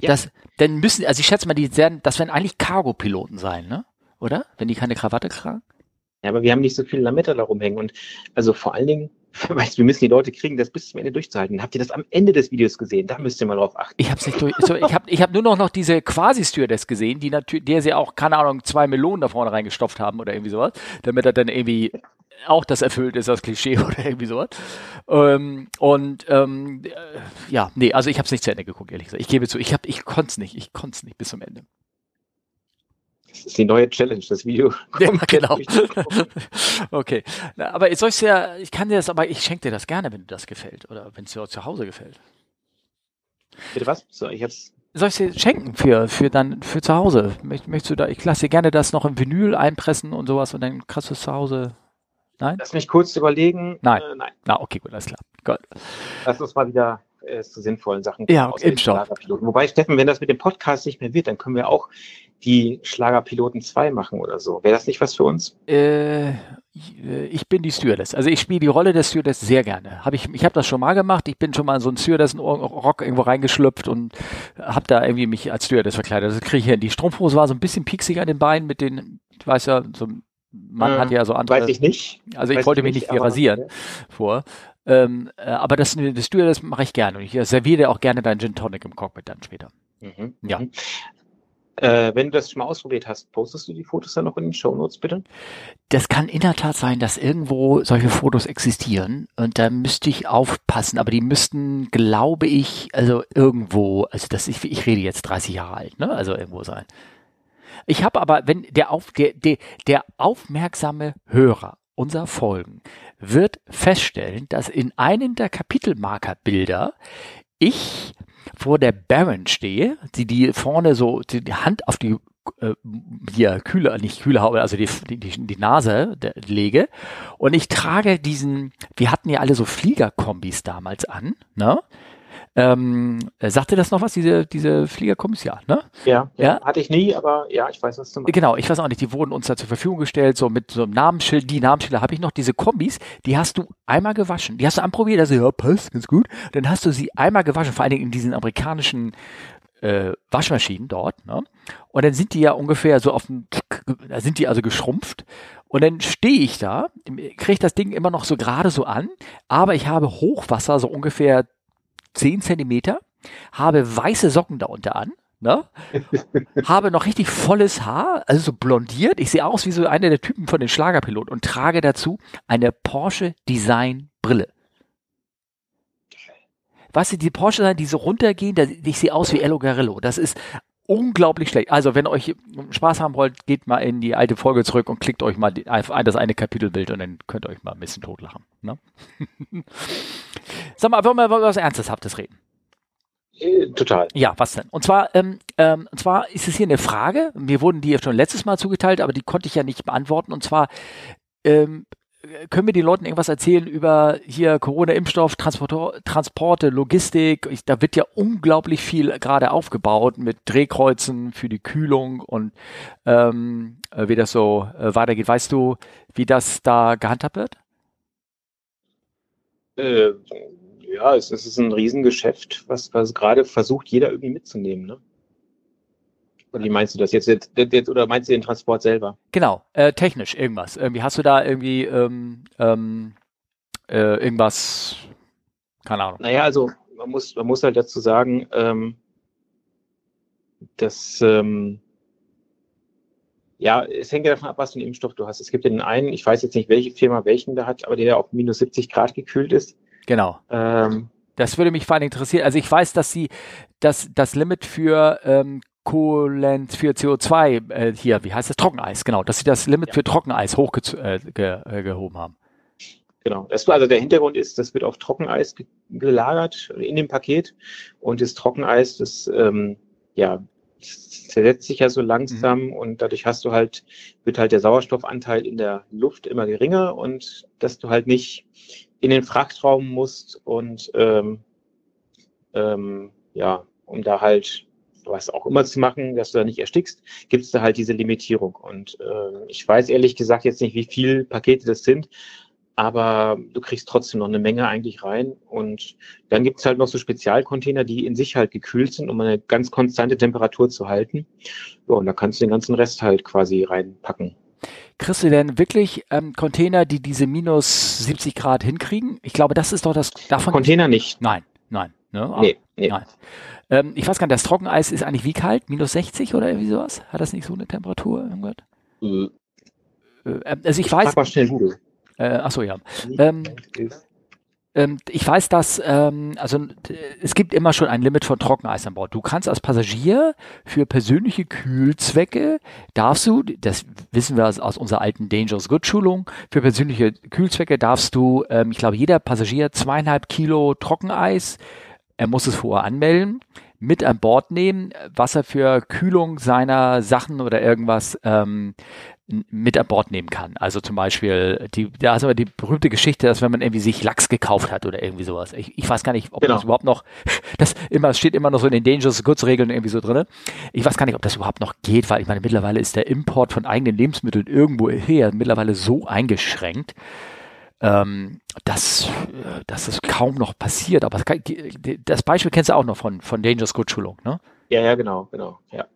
Ja. Das, dann müssen, also ich schätze mal, die werden, das werden eigentlich Cargo-Piloten sein, ne? Oder? Wenn die keine Krawatte tragen? Aber wir haben nicht so viel Lametta da rumhängen und also vor allen Dingen, weißt wir müssen die Leute kriegen, das bis zum Ende durchzuhalten. Habt ihr das am Ende des Videos gesehen? Da müsst ihr mal drauf achten. Ich habe nicht durch. So, ich habe ich hab nur noch, noch diese Quasi-Stewardess gesehen, die natürlich, der sie auch, keine Ahnung, zwei Melonen da vorne reingestopft haben oder irgendwie sowas, damit er dann irgendwie auch das erfüllt ist, das Klischee oder irgendwie sowas. Ähm, und ähm, äh, ja, nee, also ich habe es nicht zu Ende geguckt, ehrlich gesagt. Ich gebe zu, ich ich konnte es nicht, ich konnte es nicht bis zum Ende. Das ist die neue Challenge, das Video. Ja, genau. okay. Na, aber ich soll's ja, ich kann dir das, aber ich schenke dir das gerne, wenn dir das gefällt oder wenn es dir auch zu Hause gefällt. Bitte was? So, ich hab's. Soll ich dir schenken für, für dann, für zu Hause? Möchtest du da, ich lasse dir gerne das noch im Vinyl einpressen und sowas und dann kriegst du es zu Hause. Nein? Lass mich kurz überlegen. Nein. Äh, nein. Na, okay, gut, alles klar. Gut. Lass uns mal wieder äh, zu sinnvollen Sachen Ja, außer den Impfstoff. Schlagerpiloten. Wobei, Steffen, wenn das mit dem Podcast nicht mehr wird, dann können wir auch die Schlagerpiloten 2 machen oder so. Wäre das nicht was für uns? Äh, ich bin die Stewardess. Also ich spiele die Rolle der Stewardess sehr gerne. Hab ich ich habe das schon mal gemacht. Ich bin schon mal in so einen Stewardessen-Rock irgendwo reingeschlüpft und habe da irgendwie mich als Stewardess verkleidet. Das kriege ich hin. Die Strumpfhose war so ein bisschen pieksig an den Beinen mit den, ich weiß ja, so ein Mann Äh, hat ja so andere. Weiß ich nicht. also ich weiß wollte ich mich nicht, nicht rasieren vor. Ähm, äh, aber das, das Stewardess mache ich gerne. Und ich serviere dir auch gerne deinen Gin Tonic im Cockpit dann später. Mhm. Ja. Äh, wenn du das schon mal ausprobiert hast, postest du die Fotos dann noch in den Shownotes, bitte? Das kann in der Tat sein, dass irgendwo solche Fotos existieren und da müsste ich aufpassen, aber die müssten, glaube ich, also irgendwo, also das ich, ich rede jetzt 30 Jahre alt, ne? Also irgendwo sein. Ich habe aber, wenn der auf der, der der aufmerksame Hörer unserer Folgen wird feststellen, dass in einem der Kapitelmarkerbilder ich vor der Baron stehe, die die vorne so die, die Hand auf die äh, hier Kühle, nicht Kühlehaube, also die, die, die die Nase der, lege und ich trage diesen, wir hatten ja alle so Fliegerkombis damals an, ne? Ähm, äh, sagte das noch was, diese, diese Fliegerkombis? Ja, ne? Ja, Ja. Hatte ich nie, aber ja, ich weiß, was du meinst. Genau, ich weiß auch nicht, die wurden uns da zur Verfügung gestellt, so mit so einem Namensschild, die Namensschilder habe ich noch, diese Kombis, die hast du einmal gewaschen, die hast du anprobiert, also ja, passt, ganz gut, dann hast du sie einmal gewaschen, vor allen Dingen in diesen amerikanischen äh, Waschmaschinen dort, ne? Und dann sind die ja ungefähr so auf dem, da sind die also geschrumpft. Und dann stehe ich da, kriege das Ding immer noch so gerade so an, aber ich habe Hochwasser, so ungefähr 10 Zentimeter, habe weiße Socken darunter an, ne? habe noch richtig volles Haar, also so blondiert. Ich sehe aus wie so einer der Typen von den Schlagerpiloten und trage dazu eine Porsche Design Brille. Weißt du, die Porsche Design, die so runtergehen, da, ich sehe aus wie Ello Garillo. Das ist unglaublich schlecht. Also, wenn euch Spaß haben wollt, geht mal in die alte Folge zurück und klickt euch mal die, das eine Kapitelbild und dann könnt ihr euch mal ein bisschen totlachen. Ne? Sag mal, wollen wir über was Ernsthaftes reden? Äh, total. Ja, was denn? Und zwar, ähm, ähm, und zwar ist es hier eine Frage. Mir wurden die ja schon letztes Mal zugeteilt, aber die konnte ich ja nicht beantworten. Und zwar ähm, können wir den Leuten irgendwas erzählen über hier Corona-Impfstoff, Transporte, Logistik. Ich, da wird ja unglaublich viel gerade aufgebaut mit Drehkreuzen für die Kühlung und ähm, äh, wie das so äh, weitergeht. Weißt du, wie das da gehandhabt wird? Äh, ja, es, es ist ein Riesengeschäft, was, was gerade versucht, jeder irgendwie mitzunehmen, ne? Oder wie meinst du das jetzt, jetzt, jetzt oder meinst du den Transport selber? Genau, äh, technisch irgendwas. Irgendwie hast du da irgendwie ähm, ähm, äh, irgendwas, keine Ahnung. Naja, also man muss, man muss halt dazu sagen, ähm, dass ähm, ja, es hängt ja davon ab, was für einen Impfstoff du hast. Es gibt den einen, ich weiß jetzt nicht, welche Firma welchen da hat, aber der auf minus 70 Grad gekühlt ist. Genau. Ähm, Das würde mich vor allem interessieren. Also ich weiß, dass sie das, das Limit für ähm, Kohlenz für CO2 äh, hier, wie heißt das? Trockeneis, genau, dass sie das Limit Ja. für Trockeneis hochgezogen äh, ge, äh, gehoben haben. Genau. Das, also der Hintergrund ist, das wird auf Trockeneis ge- gelagert in dem Paket und das Trockeneis, das ähm, ja zersetzt sich ja so langsam und dadurch hast du halt wird halt der Sauerstoffanteil in der Luft immer geringer und dass du halt nicht in den Frachtraum musst und ähm, ähm, ja um da halt was auch immer zu machen, dass du da nicht erstickst, gibt es da halt diese Limitierung und äh, ich weiß ehrlich gesagt jetzt nicht, wie viel Pakete das sind, aber du kriegst trotzdem noch eine Menge eigentlich rein. Und dann gibt's halt noch so Spezialcontainer, die in sich halt gekühlt sind, um eine ganz konstante Temperatur zu halten. Ja, und da kannst du den ganzen Rest halt quasi reinpacken. Kriegst du denn wirklich ähm, Container, die diese minus 70 Grad hinkriegen? Ich glaube, das ist doch das davon. Container nicht. Nein, nein. Ne? Ah, Nee, nee. Nein. Ähm, ich weiß gar nicht, das Trockeneis ist eigentlich wie kalt? Minus 60 oder irgendwie sowas? Hat das nicht so eine Temperatur? Irgendwas? Äh, Äh, also ich weiß, Frag mal schnell Google. äh, ach so, ja. Ähm, Ähm, ich weiß, dass ähm, also es gibt immer schon ein Limit von Trockeneis an Bord. Du kannst als Passagier für persönliche Kühlzwecke darfst du, das wissen wir aus, aus unserer alten Dangerous Good Schulung, für persönliche Kühlzwecke darfst du, ähm, ich glaube, jeder Passagier zweieinhalb Kilo Trockeneis er muss es vorher anmelden, mit an Bord nehmen, was er für Kühlung seiner Sachen oder irgendwas ähm, mit an Bord nehmen kann. Also zum Beispiel, die, da ist aber die berühmte Geschichte, dass wenn man irgendwie sich Lachs gekauft hat oder irgendwie sowas. Ich, ich weiß gar nicht, ob genau. das überhaupt noch, das immer, steht immer noch so in den Dangerous Goods Regeln irgendwie so drinne. Ich weiß gar nicht, ob das überhaupt noch geht, weil ich meine, mittlerweile ist der Import von eigenen Lebensmitteln irgendwo her mittlerweile so eingeschränkt, ähm, dass, dass es kaum noch passiert. Aber das Beispiel kennst du auch noch von, von Dangerous Goods Schulung, ne? Ja, ja, genau, genau, ja.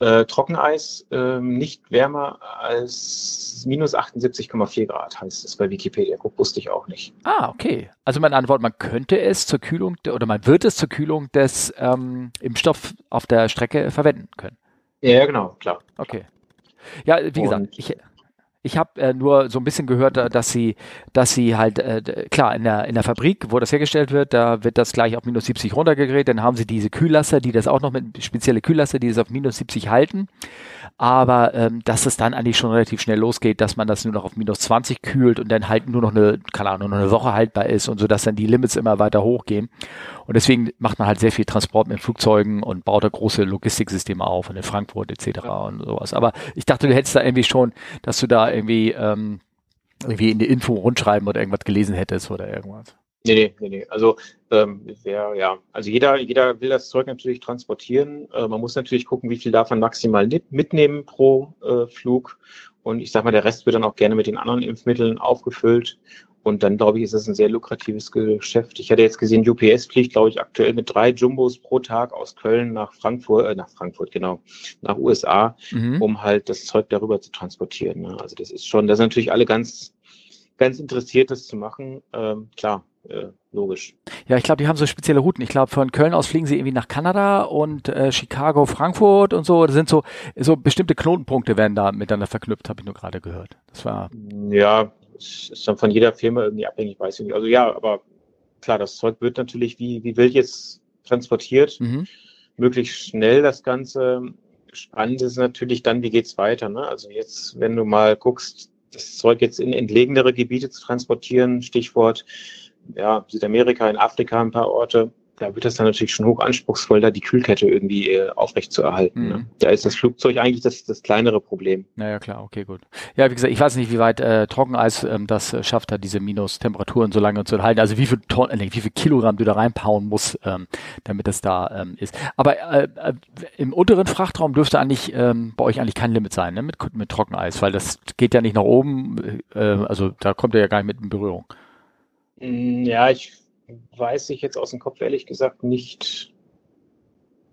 Äh, Trockeneis äh, nicht wärmer als minus 78,4 Grad heißt es bei Wikipedia. Guck, wusste ich auch nicht. Ah, okay. Also meine Antwort, man könnte es zur Kühlung oder man wird es zur Kühlung des ähm, Impfstoff auf der Strecke verwenden können. Ja, genau, klar. Okay. Ja, wie Und gesagt, ich, ich habe äh, nur so ein bisschen gehört, äh, dass sie, dass sie halt, äh, klar, in der, in der Fabrik, wo das hergestellt wird, da wird das gleich auf minus 70 runtergedreht, dann haben sie diese Kühllaster, die das auch noch mit spezielle Kühllaster, die das auf minus 70 halten aber ähm, dass es dann eigentlich schon relativ schnell losgeht, dass man das nur noch auf minus 20 kühlt und dann halt nur noch eine, keine Ahnung, nur eine Woche haltbar ist und so, dass dann die Limits immer weiter hochgehen. Und deswegen macht man halt sehr viel Transport mit Flugzeugen und baut da große Logistiksysteme auf und in Frankfurt etc. und sowas. Aber ich dachte, du hättest da irgendwie schon, dass du da irgendwie ähm, irgendwie in die Info rundschreiben oder irgendwas gelesen hättest oder irgendwas. Nee, nee, nee, nee. Also ähm, wär, ja, also jeder, jeder will das Zeug natürlich transportieren. Äh, man muss natürlich gucken, wie viel darf man maximal mitnehmen pro äh, Flug. Und ich sag mal, der Rest wird dann auch gerne mit den anderen Impfmitteln aufgefüllt. Und dann, glaube ich, ist das ein sehr lukratives Geschäft. Ich hatte jetzt gesehen, UPS fliegt, glaube ich, aktuell mit drei Jumbos pro Tag aus Köln nach Frankfurt, äh, nach Frankfurt, genau, nach USA, mhm. um halt das Zeug darüber zu transportieren. Ne? Also das ist schon, das sind natürlich alle ganz, ganz interessiert, das zu machen. Ähm, klar, äh, logisch. Ja, ich glaube, die haben so spezielle Routen. Ich glaube, von Köln aus fliegen sie irgendwie nach Kanada und äh, Chicago, Frankfurt und so. Das sind so, so bestimmte Knotenpunkte werden da miteinander verknüpft, habe ich nur gerade gehört. Das war. Ja, ist dann von jeder Firma irgendwie abhängig, weiß ich nicht. Also ja, aber klar, das Zeug wird natürlich wie, wie wild jetzt transportiert. Mhm. Möglichst schnell das Ganze. Spannend ist natürlich dann, wie geht's weiter. Ne? Also jetzt, wenn du mal guckst, das Zeug jetzt in entlegenere Gebiete zu transportieren, Stichwort ja, Südamerika, in Afrika ein paar Orte, da wird es dann natürlich schon hoch anspruchsvoll, da die Kühlkette irgendwie äh, aufrecht zu erhalten. Ne? Mhm. Ne? Da ist das Flugzeug eigentlich das, das kleinere Problem. Naja, klar, okay, gut. Ja, wie gesagt, ich weiß nicht, wie weit äh, Trockeneis ähm, das äh, schafft, da diese Minustemperaturen so lange zu halten. Also wie viel Tonnen, äh, wie viel Kilogramm du da reinpauen musst, ähm, damit das da ähm, ist. Aber äh, äh, im unteren Frachtraum dürfte eigentlich ähm, bei euch eigentlich kein Limit sein, ne? Mit, mit Trockeneis, weil das geht ja nicht nach oben, äh, also da kommt er ja gar nicht mit in Berührung. Mm, ja, ich weiß ich jetzt aus dem Kopf ehrlich gesagt nicht.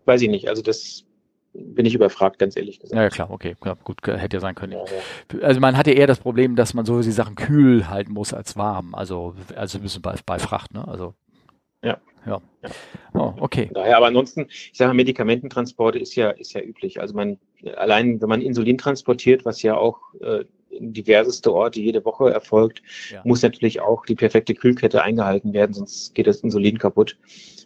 Weiß ich nicht. Also das bin ich überfragt, ganz ehrlich gesagt. Ja, klar, okay, ja, gut, hätte ja sein können. Ja, ja. Also man hatte eher das Problem, dass man so die Sachen kühl halten muss als warm. Also also ein bisschen bei, bei Fracht, ne? Also ja. Ja. ja. Oh, okay. Daher, aber ansonsten, ich sage, Medikamententransporte ist ja, ist ja üblich. Also man, allein wenn man Insulin transportiert, was ja auch äh, diverseste Orte jede Woche erfolgt, ja. muss natürlich auch die perfekte Kühlkette eingehalten werden, sonst geht das Insulin kaputt.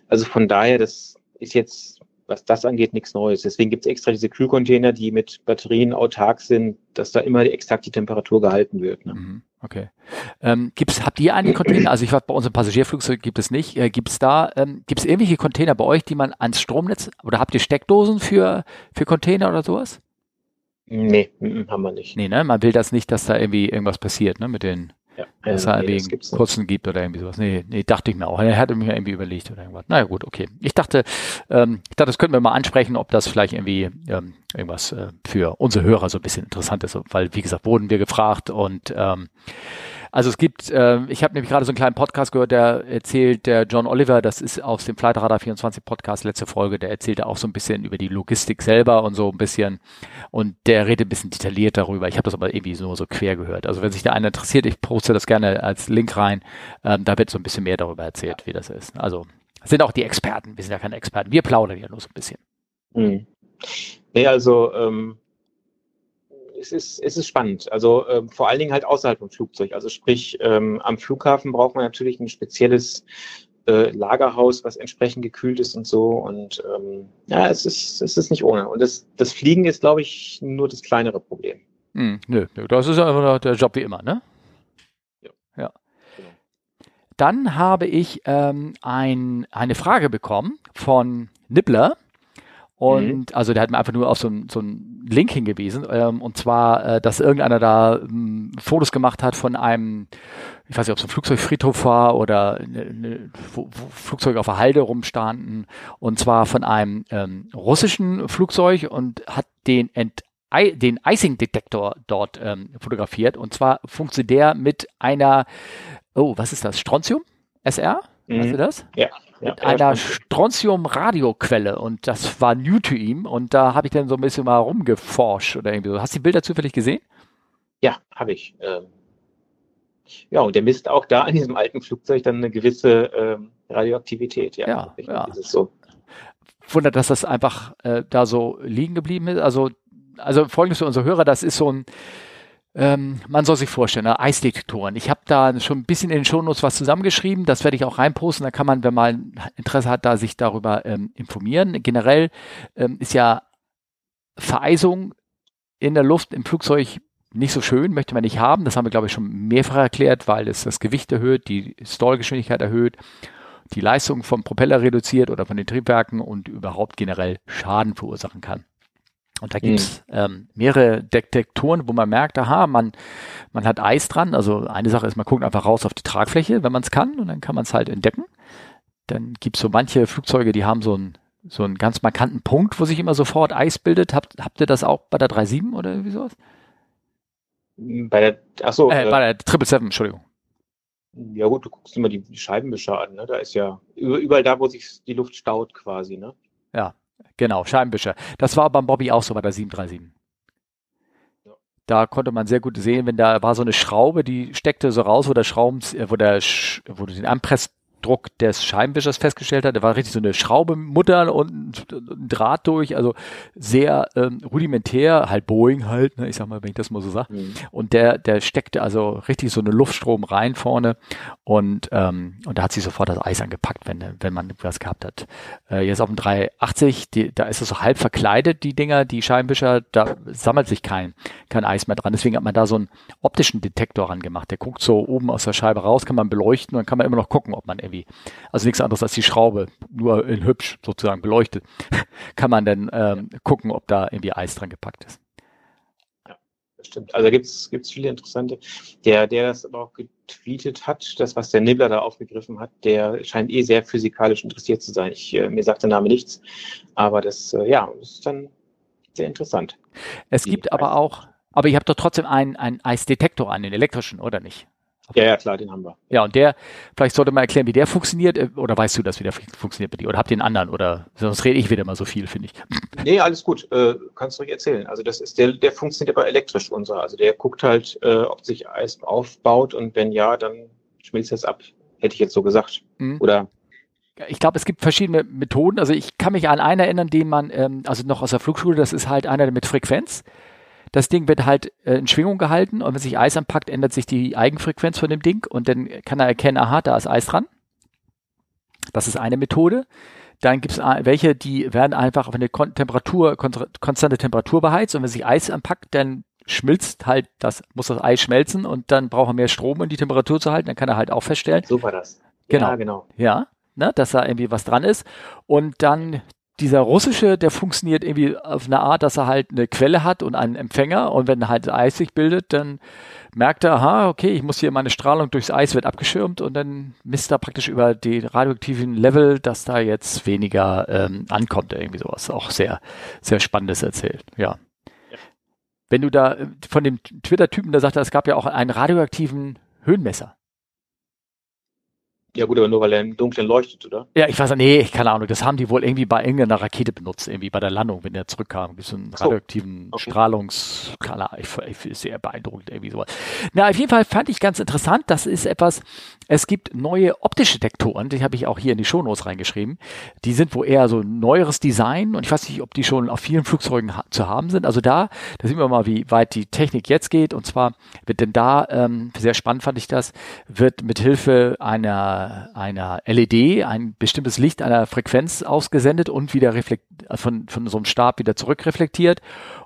Also von daher, das ist jetzt, was das angeht, nichts Neues. Deswegen gibt es extra diese Kühlcontainer, die mit Batterien autark sind, dass da immer exakt die Temperatur gehalten wird. Ne? Mhm. Okay. Ähm, gibt's, habt ihr einen Container? Also ich weiß, bei uns im Passagierflugzeug gibt es nicht. Äh, gibt es da, ähm, gibt es irgendwelche Container bei euch, die man ans Stromnetz oder habt ihr Steckdosen für, für Container oder sowas? Nee, haben wir nicht. Nee, ne? Man will das nicht, dass da irgendwie irgendwas passiert, ne? Mit den, ja, dass also, nee, irgendwie kurzen gibt oder irgendwie sowas. Nee, nee, dachte ich mir auch. Er hatte mir irgendwie überlegt oder irgendwas. Naja, gut, okay. Ich dachte, ähm, ich dachte, das könnten wir mal ansprechen, ob das vielleicht irgendwie ähm, irgendwas äh, für unsere Hörer so ein bisschen interessant ist, weil, wie gesagt, wurden wir gefragt und ähm, also es gibt, äh, ich habe nämlich gerade so einen kleinen Podcast gehört, der erzählt, der John Oliver, das ist aus dem Flight Radar 24 Podcast, letzte Folge, der erzählte auch so ein bisschen über die Logistik selber und so ein bisschen und der redet ein bisschen detailliert darüber. Ich habe das aber irgendwie nur so quer gehört. Also wenn sich da einer interessiert, ich poste das gerne als Link rein, ähm, da wird so ein bisschen mehr darüber erzählt, wie das ist. Also sind auch die Experten, wir sind ja keine Experten, wir plaudern ja nur so ein bisschen. Mhm. Nee, also ähm, es ist, es ist spannend. Also ähm, vor allen Dingen halt außerhalb vom Flugzeug. Also sprich, ähm, am Flughafen braucht man natürlich ein spezielles äh, Lagerhaus, was entsprechend gekühlt ist und so. Und ähm, ja, es ist, es ist nicht ohne. Und das, das Fliegen ist, glaube ich, nur das kleinere Problem. Hm, nö, nö, das ist einfach der Job wie immer, ne? Ja. ja. dann habe ich ähm, ein, eine Frage bekommen von Nibbler. Und mhm. also der hat mir einfach nur auf so einen so Link hingewiesen. Ähm, und zwar, äh, dass irgendeiner da ähm, Fotos gemacht hat von einem, ich weiß nicht, ob es ein Flugzeugfriedhof war oder ne, ne, wo, wo Flugzeuge auf der Halde rumstanden. Und zwar von einem ähm, russischen Flugzeug und hat den Ent den Icing-Detektor dort ähm, fotografiert. Und zwar funktioniert der mit einer, oh, was ist das? Strontium? SR? Mhm. Weißt du das? Ja. Ja mit einer Strontium-Radioquelle. Und das war new to ihm. Und da habe ich dann so ein bisschen mal rumgeforscht oder irgendwie so. Hast du die Bilder zufällig gesehen? Ja, habe ich. Ähm, ja, und der misst auch da an diesem alten Flugzeug dann eine gewisse ähm, Radioaktivität. Ja, ja. ja. So. Wundert, dass das einfach äh, da so liegen geblieben ist. Also also folgendes für unsere Hörer, das ist so ein, ähm, man soll sich vorstellen, ne? Eisdetektoren. Ich habe da schon ein bisschen in den Shownotes was zusammengeschrieben, das werde ich auch reinposten, da kann man, wenn man Interesse hat, da sich darüber ähm, informieren. Generell ähm, ist ja Vereisung in der Luft im Flugzeug nicht so schön, möchte man nicht haben. Das haben wir, glaube ich, schon mehrfach erklärt, weil es das Gewicht erhöht, die Stallgeschwindigkeit erhöht, die Leistung vom Propeller reduziert oder von den Triebwerken und überhaupt generell Schaden verursachen kann. Und da gibt es mhm. ähm, mehrere Detektoren, wo man merkt, aha, man, man hat Eis dran. Also eine Sache ist, man guckt einfach raus auf die Tragfläche, wenn man es kann, und dann kann man es halt entdecken. Dann gibt es so manche Flugzeuge, die haben so einen so einen ganz markanten Punkt, wo sich immer sofort Eis bildet. Habt, habt ihr das auch bei der 37 oder irgendwie sowas? Bei der, achso. Äh, bei der 777, Entschuldigung. Ja gut, du guckst immer die Scheibenwischer an, ne? Da ist ja überall da, wo sich die Luft staut quasi, ne? Ja, Genau, Scheibenwischer. Das war beim Bobby auch so bei der 737. Da konnte man sehr gut sehen, wenn da war so eine Schraube, die steckte so raus, wo der Schrauben, äh, wo der, wo du den Anpress Druck des Scheibenwischers festgestellt hat. Da war richtig so eine Schraube Mutter und ein Draht durch, also sehr ähm, rudimentär, halt Boeing halt, ne, ich sag mal, wenn ich das mal so sage. Mhm. Und der, der steckte also richtig so eine Luftstrom rein vorne und, ähm, und da hat sich sofort das Eis angepackt, wenn, wenn man was gehabt hat. Äh, jetzt auf dem 380, die, da ist es so halb verkleidet, die Dinger, die Scheibenwischer, da sammelt sich kein, kein Eis mehr dran. Deswegen hat man da so einen optischen Detektor rangemacht. Der guckt so oben aus der Scheibe raus, kann man beleuchten und dann kann man immer noch gucken, ob man irgendwie irgendwie, also nichts anderes als die Schraube, nur in hübsch sozusagen beleuchtet, kann man dann ähm, gucken, ob da irgendwie Eis dran gepackt ist. Ja, das stimmt. Also da gibt es viele interessante. Der, der das aber auch getweetet hat, das, was der Nibbler da aufgegriffen hat, der scheint eh sehr physikalisch interessiert zu sein. Ich, äh, mir sagt der Name nichts, aber das, äh, ja, ist dann sehr interessant. Es gibt aber auch, aber ihr habt doch trotzdem einen, einen Eisdetektor an, den elektrischen, oder nicht? Ja, ja, klar, den haben wir. Ja, und der, vielleicht sollte man erklären, wie der funktioniert, äh, oder weißt du, dass wie der funktioniert bei dir? Oder habt ihr einen anderen? Oder sonst rede ich wieder mal so viel, finde ich. Nee, alles gut. Äh, kannst du ruhig erzählen. Also das ist der, der funktioniert aber elektrisch unser. Also der guckt halt, äh, ob sich Eis aufbaut und wenn ja, dann schmilzt das ab. Hätte ich jetzt so gesagt. Mhm. Oder ich glaube, es gibt verschiedene Methoden. Also ich kann mich an einen erinnern, den man, ähm, also noch aus der Flugschule, das ist halt einer mit Frequenz. Das Ding wird halt äh, in Schwingung gehalten und wenn sich Eis anpackt, ändert sich die Eigenfrequenz von dem Ding und dann kann er erkennen, aha, da ist Eis dran. Das ist eine Methode. Dann gibt es welche, die werden einfach auf eine Kon Temperatur, kon konstante Temperatur beheizt und wenn sich Eis anpackt, dann schmilzt halt das, muss das Eis schmelzen und dann braucht er mehr Strom, um die Temperatur zu halten. Dann kann er halt auch feststellen. So war das. Genau. Ja, genau. Ja, ne, dass da irgendwie was dran ist. Und dann dieser russische, der funktioniert irgendwie auf eine Art, dass er halt eine Quelle hat und einen Empfänger und wenn halt Eis sich bildet, dann merkt er, aha, okay, ich muss hier meine Strahlung durchs Eis wird abgeschirmt und dann misst er praktisch über die radioaktiven Level, dass da jetzt weniger ähm, ankommt, irgendwie sowas. Auch sehr, sehr spannendes erzählt, ja. ja. Wenn du da äh, von dem Twitter-Typen, der sagte, es gab ja auch einen radioaktiven Höhenmesser. Ja gut, aber nur weil er im Dunkeln leuchtet, oder? Ja, ich weiß nicht, nee, keine Ahnung. Das haben die wohl irgendwie bei irgendeiner Rakete benutzt, irgendwie bei der Landung, wenn der zurückkam. Ein bisschen radioaktiven okay. Strahlungs... Ich, ich, ich, sehr beeindruckend, irgendwie sowas. Na, auf jeden Fall fand ich ganz interessant, das ist etwas, es gibt neue optische Detektoren, die habe ich auch hier in die Shownotes reingeschrieben. Die sind wohl eher so neueres Design und ich weiß nicht, ob die schon auf vielen Flugzeugen ha zu haben sind. Also da, da sehen wir mal, wie weit die Technik jetzt geht. Und zwar wird denn da, ähm, sehr spannend fand ich das, wird mit Hilfe einer einer, einer LED ein bestimmtes Licht einer Frequenz ausgesendet und wieder reflekt, von, von so einem Stab wieder zurückreflektiert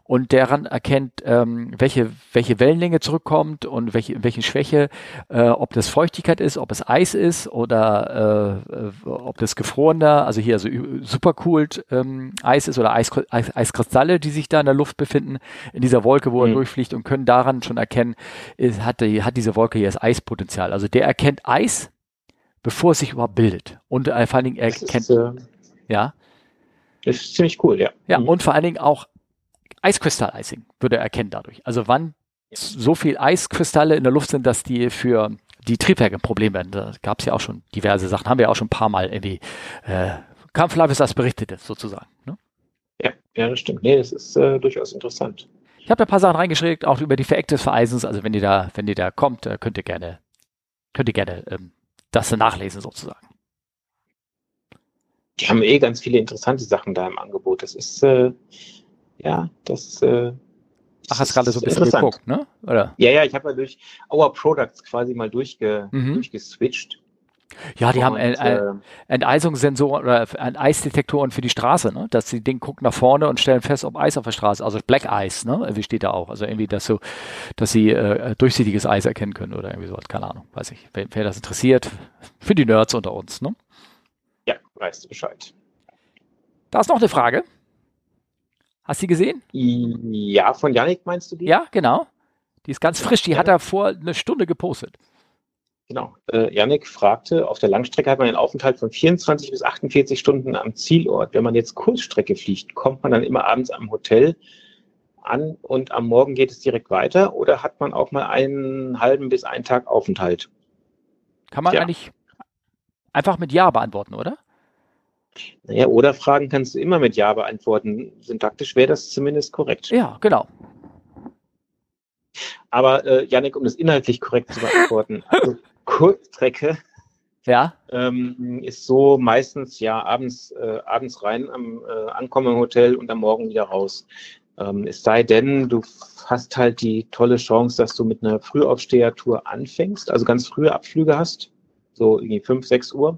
und daran erkennt, ähm, welche, welche Wellenlänge zurückkommt und welche, welche Schwäche, äh, ob das Feuchtigkeit ist, ob es Eis ist oder äh, äh ob das gefrorener, also hier also supercooled ähm, Eis ist oder Eis, Eis, Eiskristalle, die sich da in der Luft befinden, in dieser Wolke, wo er mhm. durchfliegt und können daran schon erkennen, ist, hat, die, hat diese Wolke hier das Eispotenzial. Also der erkennt Eis, bevor es sich überhaupt bildet. Und äh, vor allen Dingen erkennt, ist, äh, ja. Das ist ziemlich cool, ja. Ja, mhm. und vor allen Dingen auch Eiskristall-Icing würde er erkennen dadurch. Also wann so viel Eiskristalle in der Luft sind, dass die für die Triebwerke ein Problem werden. Da gab es ja auch schon diverse Sachen, haben wir auch schon ein paar Mal irgendwie, äh, Kampflavis das berichtete, sozusagen. Ne? Ja, ja, das stimmt. Nee, das ist äh, durchaus interessant. Ich habe da ein paar Sachen reingeschickt, auch über die Vereckte des Vereisens. Also wenn ihr da, wenn ihr da kommt, äh, könnt ihr gerne, könnt ihr gerne ähm, das nachlesen sozusagen. Die haben eh ganz viele interessante Sachen da im Angebot. Das ist, äh, ja, das. Äh, Ach, hast gerade so ein bisschen geguckt, ne? Oder? Ja, ja, ich habe mal durch Our Products quasi mal durchge, mhm. durchgeswitcht. Ja, die und, haben äh, Enteisungssensoren oder Eisdetektoren für die Straße, ne? Dass die Ding gucken nach vorne und stellen fest, ob Eis auf der Straße, also Black Eis, ne? Wie steht da auch? Also irgendwie, dass so, dass sie äh, durchsichtiges Eis erkennen können oder irgendwie sowas, keine Ahnung, weiß ich. Wer, wer das interessiert, für die Nerds unter uns, ne? Ja, weißt du Bescheid. Da ist noch eine Frage. Hast du die gesehen? Ja, von Yannick meinst du die? Ja, genau. Die ist ganz frisch, die ja. hat er vor einer Stunde gepostet. Genau. Äh, Yannick fragte, auf der Langstrecke hat man einen Aufenthalt von 24 bis 48 Stunden am Zielort. Wenn man jetzt Kurzstrecke fliegt, kommt man dann immer abends am Hotel an und am Morgen geht es direkt weiter oder hat man auch mal einen halben bis einen Tag Aufenthalt? Kann man ja. eigentlich einfach mit Ja beantworten, oder? Naja, oder Fragen kannst du immer mit Ja beantworten. Syntaktisch wäre das zumindest korrekt. Ja, genau. Aber äh, Janik, um das inhaltlich korrekt zu beantworten, also Kurzstrecke ja. ähm, ist so meistens ja abends, äh, abends rein am äh, Ankommen im Hotel und am Morgen wieder raus. Ähm, es sei denn, du hast halt die tolle Chance, dass du mit einer Frühaufstehertour anfängst, also ganz frühe Abflüge hast, so irgendwie 5, 6 Uhr.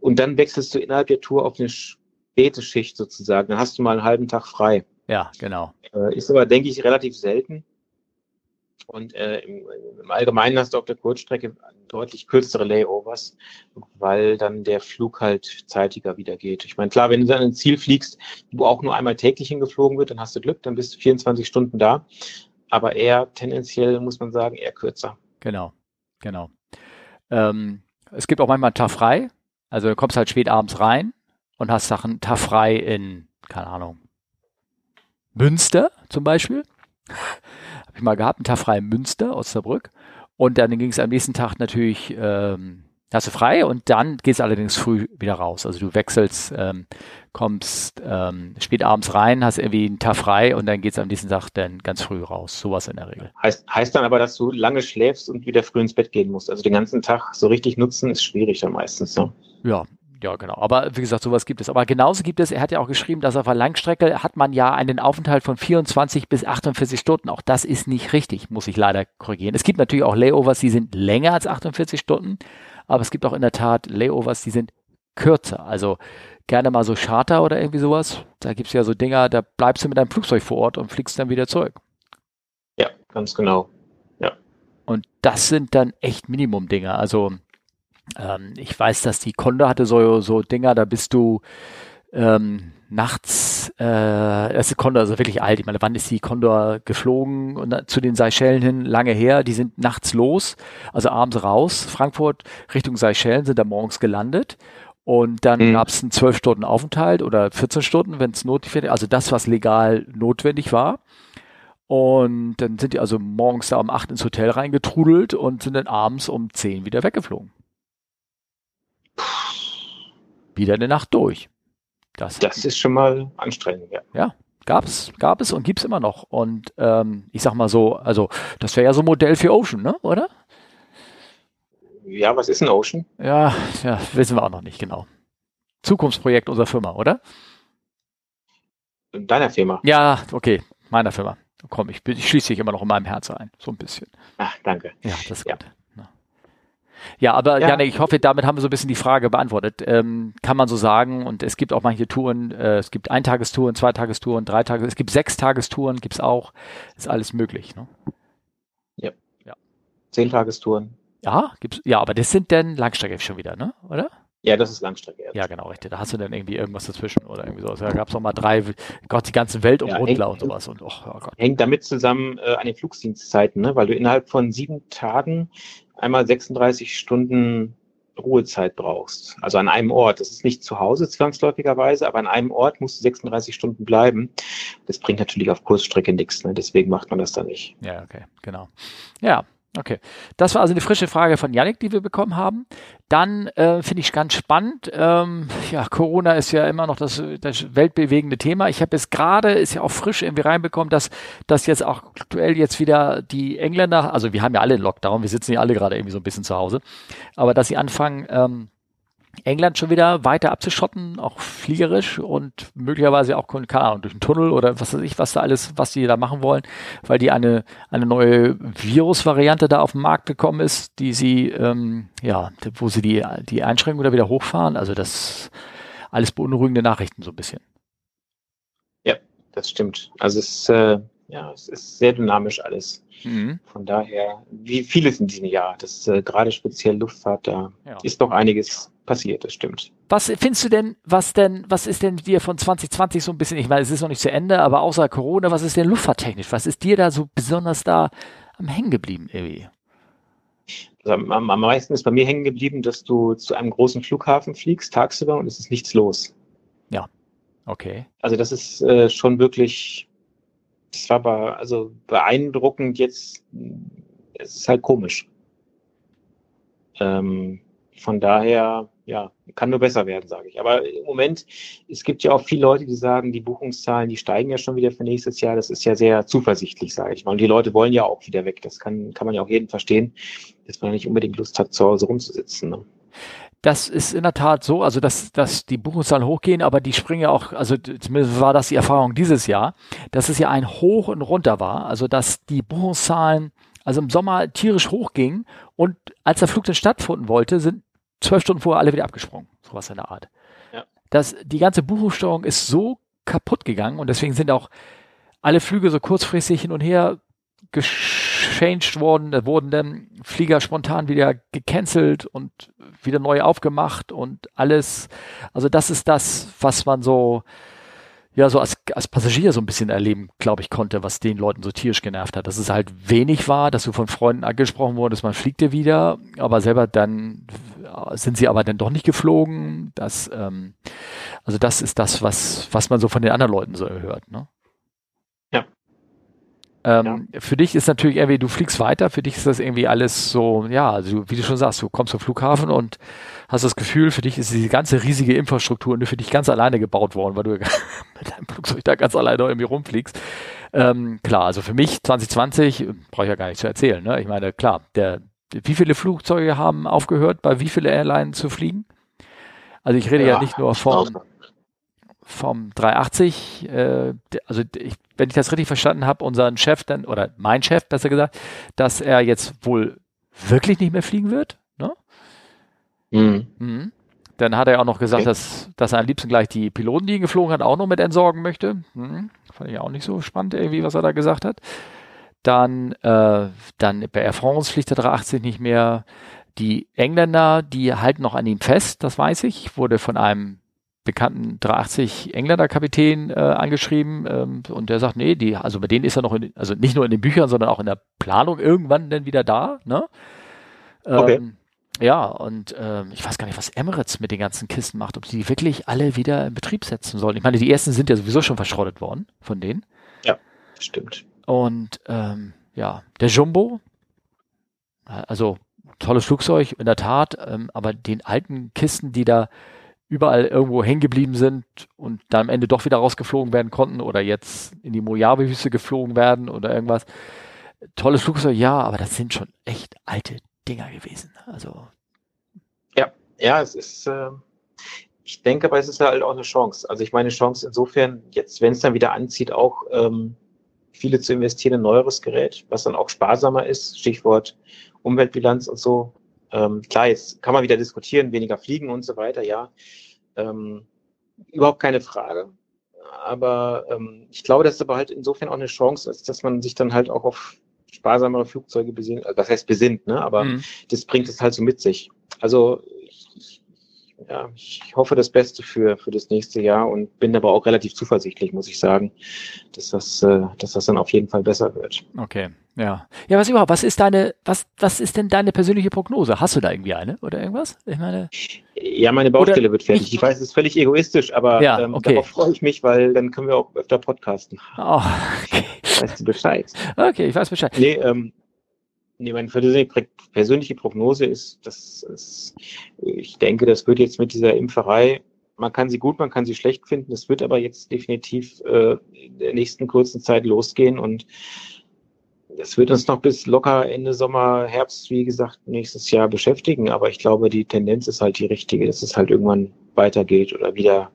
Und dann wechselst du innerhalb der Tour auf eine späte Schicht sozusagen. Dann hast du mal einen halben Tag frei. Ja, genau. Äh, ist aber, denke ich, relativ selten. Und äh, im, im, Allgemeinen hast du auf der Kurzstrecke deutlich kürzere Layovers, weil dann der Flug halt zeitiger wieder geht. Ich meine, klar, wenn du dann ein Ziel fliegst, wo auch nur einmal täglich hingeflogen wird, dann hast du Glück, dann bist du 24 Stunden da. Aber eher tendenziell, muss man sagen, eher kürzer. Genau, genau. Ähm, es gibt auch manchmal einen Tag frei. Also du kommst halt spät abends rein und hast Sachen Tag frei in, keine Ahnung, Münster zum Beispiel ich mal gehabt, einen Tag frei in Münster, Osterbrück. Und dann ging es am nächsten Tag natürlich, ähm, hast du frei und dann geht es allerdings früh wieder raus. Also du wechselst, ähm, kommst ähm, spät abends rein, hast irgendwie einen Tag frei und dann geht es am nächsten Tag dann ganz früh raus. Sowas in der Regel. Heißt, heißt dann aber, dass du lange schläfst und wieder früh ins Bett gehen musst. Also den ganzen Tag so richtig nutzen ist schwierig dann meistens. Ne? Ja, ja, genau. Aber wie gesagt, sowas gibt es. Aber genauso gibt es, er hat ja auch geschrieben, dass auf der Langstrecke hat man ja einen Aufenthalt von 24 bis 48 Stunden. Auch das ist nicht richtig, muss ich leider korrigieren. Es gibt natürlich auch Layovers, die sind länger als 48 Stunden, aber es gibt auch in der Tat Layovers, die sind kürzer. Also gerne mal so Charter oder irgendwie sowas. Da gibt es ja so Dinger, da bleibst du mit deinem Flugzeug vor Ort und fliegst dann wieder zurück. Ja, ganz genau. Ja. Und das sind dann echt Minimum-Dinger. Also ähm, ich weiß, dass die Condor hatte so, so Dinger, da bist du ähm, nachts, äh, das ist Condor also wirklich alt. Ich meine, wann ist die Condor geflogen und zu den Seychellen hin? Lange her. Die sind nachts los, also abends raus, Frankfurt Richtung Seychellen, sind da morgens gelandet. Und dann mhm. gab es einen zwölf Stunden Aufenthalt oder 14 Stunden, wenn es notwendig also das, was legal notwendig war. Und dann sind die also morgens da um acht ins Hotel reingetrudelt und sind dann abends um zehn wieder weggeflogen wieder eine Nacht durch. Das, das ist schon mal anstrengend, ja. Ja, gab es, gab es und gibt es immer noch. Und ähm, ich sag mal so, also das wäre ja so ein Modell für Ocean, ne? oder? Ja, was ist ein Ocean? Ja, ja, wissen wir auch noch nicht genau. Zukunftsprojekt unserer Firma, oder? Deiner Firma? Ja, okay, meiner Firma. Komm, ich, ich schließe dich immer noch in meinem Herzen ein, so ein bisschen. Ach, danke. Ja, das ist ja. gut. Ja, aber ja. Janik, ich hoffe, damit haben wir so ein bisschen die Frage beantwortet. Ähm, kann man so sagen, und es gibt auch manche Touren, äh, es gibt Eintagestouren, Zweitagestouren, Dreitages, es gibt Sechstagestouren, gibt's auch, ist alles möglich. Ne? Ja. ja. Zehntagestouren. Ja, gibt's, ja, aber das sind dann Langstrecke schon wieder, ne? Oder? Ja, das ist Langstrecke. Jetzt. Ja, genau, richtig. Da hast du dann irgendwie irgendwas dazwischen oder irgendwie sowas. Da gab es mal drei, Gott, die ganze Welt um ja, Rundler und sowas. Und, oh, oh. Hängt damit zusammen äh, an den Flugdienstzeiten, ne? weil du innerhalb von sieben Tagen einmal 36 Stunden Ruhezeit brauchst. Also an einem Ort. Das ist nicht zu Hause zwangsläufigerweise, aber an einem Ort musst du 36 Stunden bleiben. Das bringt natürlich auf Kursstrecke nichts. Ne? Deswegen macht man das da nicht. Ja, okay, genau. Ja, Okay, das war also eine frische Frage von Yannick, die wir bekommen haben. Dann äh, finde ich ganz spannend. Ähm, ja, Corona ist ja immer noch das, das weltbewegende Thema. Ich habe jetzt gerade, ist ja auch frisch irgendwie reinbekommen, dass, dass jetzt auch aktuell jetzt wieder die Engländer, also wir haben ja alle einen Lockdown, wir sitzen ja alle gerade irgendwie so ein bisschen zu Hause, aber dass sie anfangen, ähm, England schon wieder weiter abzuschotten, auch fliegerisch und möglicherweise auch, keine Ahnung, durch einen Tunnel oder was weiß ich, was da alles, was die da machen wollen, weil die eine, eine neue Virusvariante da auf den Markt gekommen ist, die sie, ähm, ja, wo sie die, die Einschränkungen da wieder hochfahren. Also das alles beunruhigende Nachrichten so ein bisschen. Ja, das stimmt. Also es, äh, ja, es ist sehr dynamisch alles. Mhm. Von daher, wie vieles in diesem Jahr, das äh, gerade speziell Luftfahrt, da ja. ist doch einiges passiert, das stimmt. Was findest du denn, was denn, was ist denn dir von 2020 so ein bisschen, ich meine, es ist noch nicht zu Ende, aber außer Corona, was ist denn luftfahrttechnisch? Was ist dir da so besonders da am hängen geblieben irgendwie? Also am, am meisten ist bei mir hängen geblieben, dass du zu einem großen Flughafen fliegst, tagsüber, und es ist nichts los. Ja, okay. Also das ist äh, schon wirklich, das war aber, also beeindruckend jetzt, es ist halt komisch. Ähm, von daher, ja, kann nur besser werden, sage ich. Aber im Moment, es gibt ja auch viele Leute, die sagen, die Buchungszahlen, die steigen ja schon wieder für nächstes Jahr. Das ist ja sehr zuversichtlich, sage ich mal. Und die Leute wollen ja auch wieder weg. Das kann, kann man ja auch jeden verstehen, dass man nicht unbedingt Lust hat, zu Hause rumzusitzen. Ne? Das ist in der Tat so, also dass, dass die Buchungszahlen hochgehen, aber die springen ja auch, also zumindest war das die Erfahrung dieses Jahr, dass es ja ein Hoch und runter war, also dass die Buchungszahlen also im Sommer tierisch hochgingen und als der Flug dann stattfinden wollte, sind zwölf Stunden vorher alle wieder abgesprungen. Sowas in der Art. Ja. Das, die ganze Buchungssteuerung ist so kaputt gegangen und deswegen sind auch alle Flüge so kurzfristig hin und her gechanged worden. Da wurden dann Flieger spontan wieder gecancelt und wieder neu aufgemacht und alles. Also das ist das, was man so ja so als, als Passagier so ein bisschen erleben, glaube ich, konnte, was den Leuten so tierisch genervt hat. Dass es halt wenig war, dass du von Freunden angesprochen wurdest, man fliegt dir wieder, aber selber dann sind sie aber dann doch nicht geflogen. Das, ähm, also das ist das, was, was man so von den anderen Leuten so hört. Ne? Ähm, ja. Für dich ist natürlich irgendwie, du fliegst weiter, für dich ist das irgendwie alles so, ja, also wie du schon sagst, du kommst zum Flughafen und hast das Gefühl, für dich ist diese ganze riesige Infrastruktur nur für dich ganz alleine gebaut worden, weil du mit deinem Flugzeug da ganz alleine irgendwie rumfliegst. Ähm, klar, also für mich 2020, brauche ich ja gar nicht zu erzählen, ne? Ich meine, klar, der, wie viele Flugzeuge haben aufgehört, bei wie viele Airlines zu fliegen? Also ich rede ja, ja nicht nur von vom 380, äh, also ich, wenn ich das richtig verstanden habe, unseren Chef dann, oder mein Chef besser gesagt, dass er jetzt wohl wirklich nicht mehr fliegen wird. Ne? Mhm. Mhm. Dann hat er auch noch gesagt, okay. dass, dass er am liebsten gleich die Piloten, die ihn geflogen hat, auch noch mit entsorgen möchte. Mhm. Fand ich auch nicht so spannend, irgendwie, was er da gesagt hat. Dann, äh, dann bei Air France fliegt der 380 nicht mehr. Die Engländer, die halten noch an ihm fest, das weiß ich. Wurde von einem bekannten 380 Engländer Kapitän äh, angeschrieben ähm, und der sagt, nee, die, also bei denen ist er noch in, also nicht nur in den Büchern, sondern auch in der Planung irgendwann dann wieder da, ne? Ähm, okay. Ja, und ähm, ich weiß gar nicht, was Emirates mit den ganzen Kisten macht, ob die wirklich alle wieder in Betrieb setzen sollen. Ich meine, die ersten sind ja sowieso schon verschrottet worden von denen. Ja, stimmt. Und ähm, ja, der Jumbo, also tolles Flugzeug, in der Tat, ähm, aber den alten Kisten, die da überall irgendwo hängen geblieben sind und dann am Ende doch wieder rausgeflogen werden konnten oder jetzt in die Mojave-Wüste geflogen werden oder irgendwas. Tolles Flugzeug, ja, aber das sind schon echt alte Dinger gewesen. Also. Ja, ja, es ist, äh, ich denke, aber es ist halt auch eine Chance. Also ich meine Chance insofern, jetzt, wenn es dann wieder anzieht, auch ähm, viele zu investieren in neueres Gerät, was dann auch sparsamer ist, Stichwort Umweltbilanz und so. Ähm, klar, jetzt kann man wieder diskutieren, weniger fliegen und so weiter, ja. Ähm, überhaupt keine Frage. Aber ähm, ich glaube, das ist aber halt insofern auch eine Chance, dass, dass man sich dann halt auch auf sparsamere Flugzeuge besinnt. Also, was heißt besinnt, ne? Aber mhm. das bringt es halt so mit sich. Also ja, ich hoffe das Beste für, für das nächste Jahr und bin aber auch relativ zuversichtlich, muss ich sagen, dass das, äh, dass das dann auf jeden Fall besser wird. Okay, ja. Ja, was überhaupt, was ist deine, was, was ist denn deine persönliche Prognose? Hast du da irgendwie eine oder irgendwas? Ich meine. Ja, meine Baustelle wird fertig. Ich, ich weiß, es ist völlig egoistisch, aber ja, ähm, okay. darauf freue ich mich, weil dann können wir auch öfter podcasten. Oh, okay. Weißt du Bescheid? Okay, ich weiß Bescheid. Nee, ähm, Nee, meine persönliche Prognose ist, dass es, ich denke, das wird jetzt mit dieser Impferei, man kann sie gut, man kann sie schlecht finden, es wird aber jetzt definitiv äh, in der nächsten kurzen Zeit losgehen und es wird uns noch bis locker Ende Sommer, Herbst, wie gesagt, nächstes Jahr beschäftigen, aber ich glaube, die Tendenz ist halt die richtige, dass es halt irgendwann weitergeht oder wieder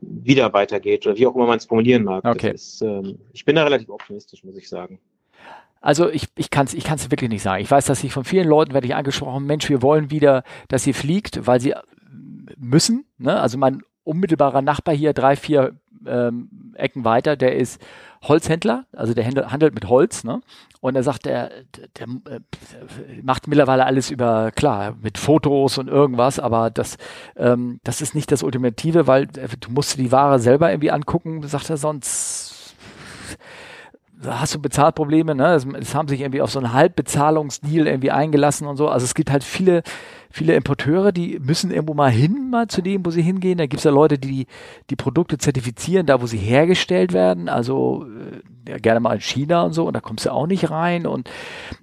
wieder weitergeht oder wie auch immer man es formulieren mag. Okay. Ist, ähm, ich bin da relativ optimistisch, muss ich sagen. Also ich, ich kann es ich kann's wirklich nicht sagen. Ich weiß, dass ich von vielen Leuten werde ich angesprochen, Mensch, wir wollen wieder, dass sie fliegt, weil sie müssen. Ne? Also mein unmittelbarer Nachbar hier, drei, vier ähm, Ecken weiter, der ist Holzhändler, also der handelt mit Holz, ne? Und er sagt, der, der, der äh, macht mittlerweile alles über, klar, mit Fotos und irgendwas, aber das, ähm, das ist nicht das Ultimative, weil äh, du musst die Ware selber irgendwie angucken, sagt er, sonst hast du Bezahlprobleme, ne? Es, es, haben sich irgendwie auf so einen Halbbezahlungsdeal irgendwie eingelassen und so. Also es gibt halt viele, viele Importeure, die müssen irgendwo mal hin, mal zu dem, wo sie hingehen. Da gibt's ja Leute, die die Produkte zertifizieren, da wo sie hergestellt werden. Also äh, ja, gerne mal in China und so, und da kommst du auch nicht rein. Und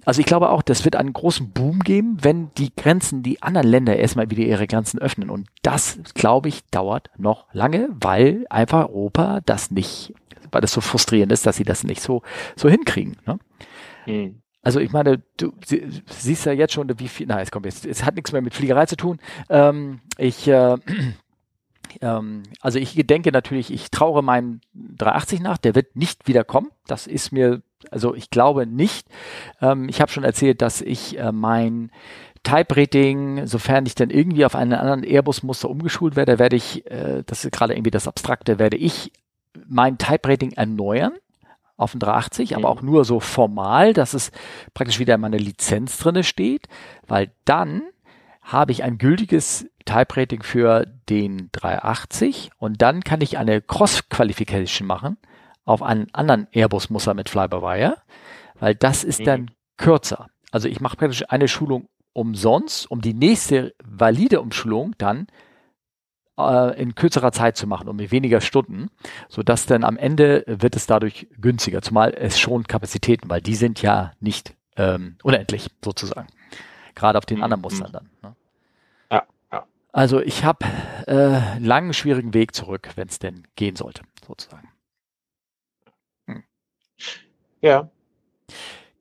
also ich glaube auch, das wird einen großen Boom geben, wenn die Grenzen, die anderen Länder erstmal wieder ihre Grenzen öffnen. Und das, glaube ich, dauert noch lange, weil einfach Europa das nicht weil das so frustrierend ist, dass sie das nicht so, so hinkriegen. Ne? Mhm. Also ich meine, du sie, siehst ja jetzt schon, wie viel, nein, es kommt jetzt, es hat nichts mehr mit Fliegerei zu tun. Ähm, ich, äh, ähm, also ich denke natürlich, ich traue meinem 380 nach, der wird nicht wieder kommen. Das ist mir, also ich glaube nicht. Ähm, ich habe schon erzählt, dass ich äh, mein Type-Rating, sofern ich dann irgendwie auf einen anderen Airbus-Muster umgeschult werde, werde ich, äh, das ist gerade irgendwie das Abstrakte, werde ich mein Type-Rating erneuern auf den 380, mhm. aber auch nur so formal, dass es praktisch wieder in meiner Lizenz drinne steht, weil dann habe ich ein gültiges Type-Rating für den 380 und dann kann ich eine Cross-Qualification machen auf einen anderen Airbus-Muster mit Fly-by-Wire, weil das ist mhm. dann kürzer. Also ich mache praktisch eine Schulung umsonst, um die nächste valide Umschulung dann äh, in kürzerer Zeit zu machen und mit weniger Stunden, so dass dann am Ende wird es dadurch günstiger, zumal es schon Kapazitäten, weil die sind ja nicht ähm, unendlich sozusagen, gerade auf den anderen Mustern dann. Ne? Ja, ja. Also ich habe äh, langen schwierigen Weg zurück, wenn es denn gehen sollte, sozusagen. Hm. Ja.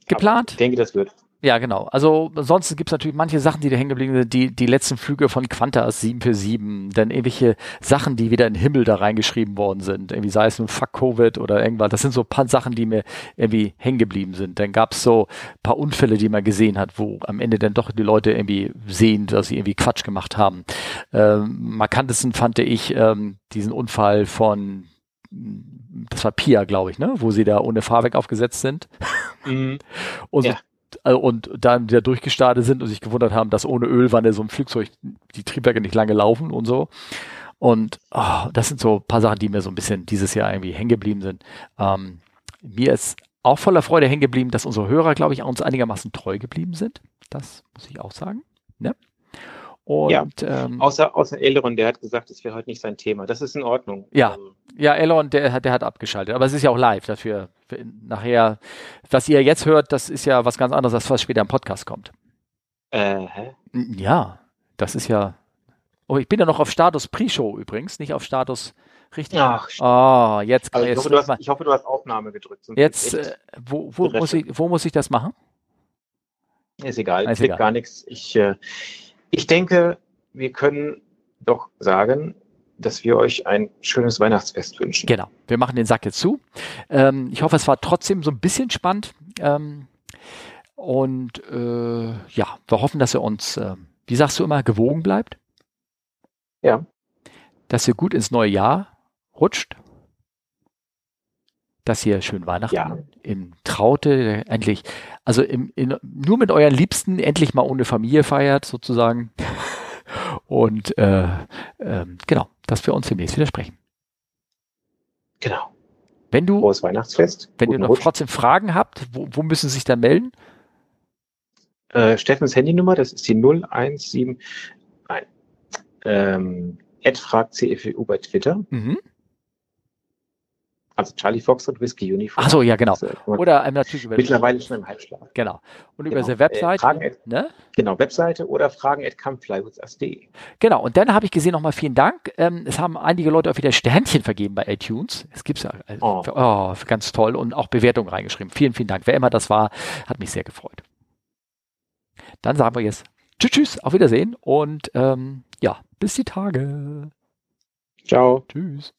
Geplant? ich denke, das wird. Ja, genau. Also ansonsten gibt es natürlich manche Sachen, die da hängen geblieben sind, die, die letzten Flüge von Qantas 747, dann irgendwelche Sachen, die wieder in den Himmel da reingeschrieben worden sind. Irgendwie sei es nun Fuck Covid oder irgendwas. Das sind so ein paar Sachen, die mir irgendwie hängen geblieben sind. Dann gab es so ein paar Unfälle, die man gesehen hat, wo am Ende dann doch die Leute irgendwie sehen, dass sie irgendwie Quatsch gemacht haben. Ähm, markantesten fand ich ähm, diesen Unfall von das war Pia, glaube ich, ne, wo sie da ohne Fahrwerk aufgesetzt sind. Mhm. Und so ja und dann wieder durchgestartet sind und sich gewundert haben, dass ohne Ölwanne so ein Flugzeug die Triebwerke nicht lange laufen und so. Und oh, das sind so ein paar Sachen, die mir so ein bisschen dieses Jahr irgendwie hängen geblieben sind. Ähm, mir ist auch voller Freude hängen geblieben, dass unsere Hörer, glaube ich, uns einigermaßen treu geblieben sind. Das muss ich auch sagen. Ne? Und, ja, ähm, außer, außer Elrond, der hat gesagt, es wäre heute nicht sein Thema. Das ist in Ordnung. Ja, ähm, ja Elrond, der, hat, der hat abgeschaltet. Aber es ist ja auch live dafür. Nachher, was ihr jetzt hört, das ist ja was ganz anderes, als was später im Podcast kommt. Äh? Ja, das ist ja. Oh, ich bin ja noch auf Status Pre-Show übrigens, nicht auf Status richtig. Ach, oh, jetzt also ich, hoffe, du hast, ich hoffe, du hast Aufnahme gedrückt. Jetzt, äh, wo, wo, muss ich, wo muss ich das machen? Ist egal, ist egal. gar nichts. Ich, äh, ich denke, wir können doch sagen, dass wir euch ein schönes Weihnachtsfest wünschen. Genau, wir machen den Sack jetzt zu. Ähm, ich hoffe, es war trotzdem so ein bisschen spannend. Ähm, Und äh, ja, wir hoffen, dass ihr uns, äh, wie sagst du immer, gewogen bleibt. Ja. Dass ihr gut ins neue Jahr rutscht. Dass ihr schön Weihnachten Ja. im Traute endlich, also im, in, nur mit euren Liebsten endlich mal ohne Familie feiert, sozusagen. Und äh, ähm, genau, dass wir uns demnächst wieder sprechen. Genau. Wenn du, Frohes Weihnachtsfest. wenn ihr Guten noch Rutsch. trotzdem Fragen habt, wo, wo müssen Sie sich dann melden? Äh, Steffens Handynummer, das ist die 017. Nein. Ähm, Ed fragt CFU bei Twitter. Mhm. Also Charlie Fox und Whiskey Uniform. Ach so, ja, genau. Äh, man Oder ähm, natürlich über mittlerweile schon im Halbschlaf. Genau. Und über Genau. unsere Website. Äh, Fragen at- ne? Genau, Webseite oder fragen at comeflywithus.de. Genau. Und dann habe ich gesehen, nochmal vielen Dank. Ähm, es haben einige Leute auch wieder Sternchen vergeben bei iTunes. Es gibt's ja. äh, Oh. oh, ganz toll. Und auch Bewertungen reingeschrieben. Vielen, vielen Dank. Wer immer das war, hat mich sehr gefreut. Dann sagen wir jetzt Tschüss, tschüss, auf Wiedersehen und ähm, ja, bis die Tage. Ciao. Tschüss.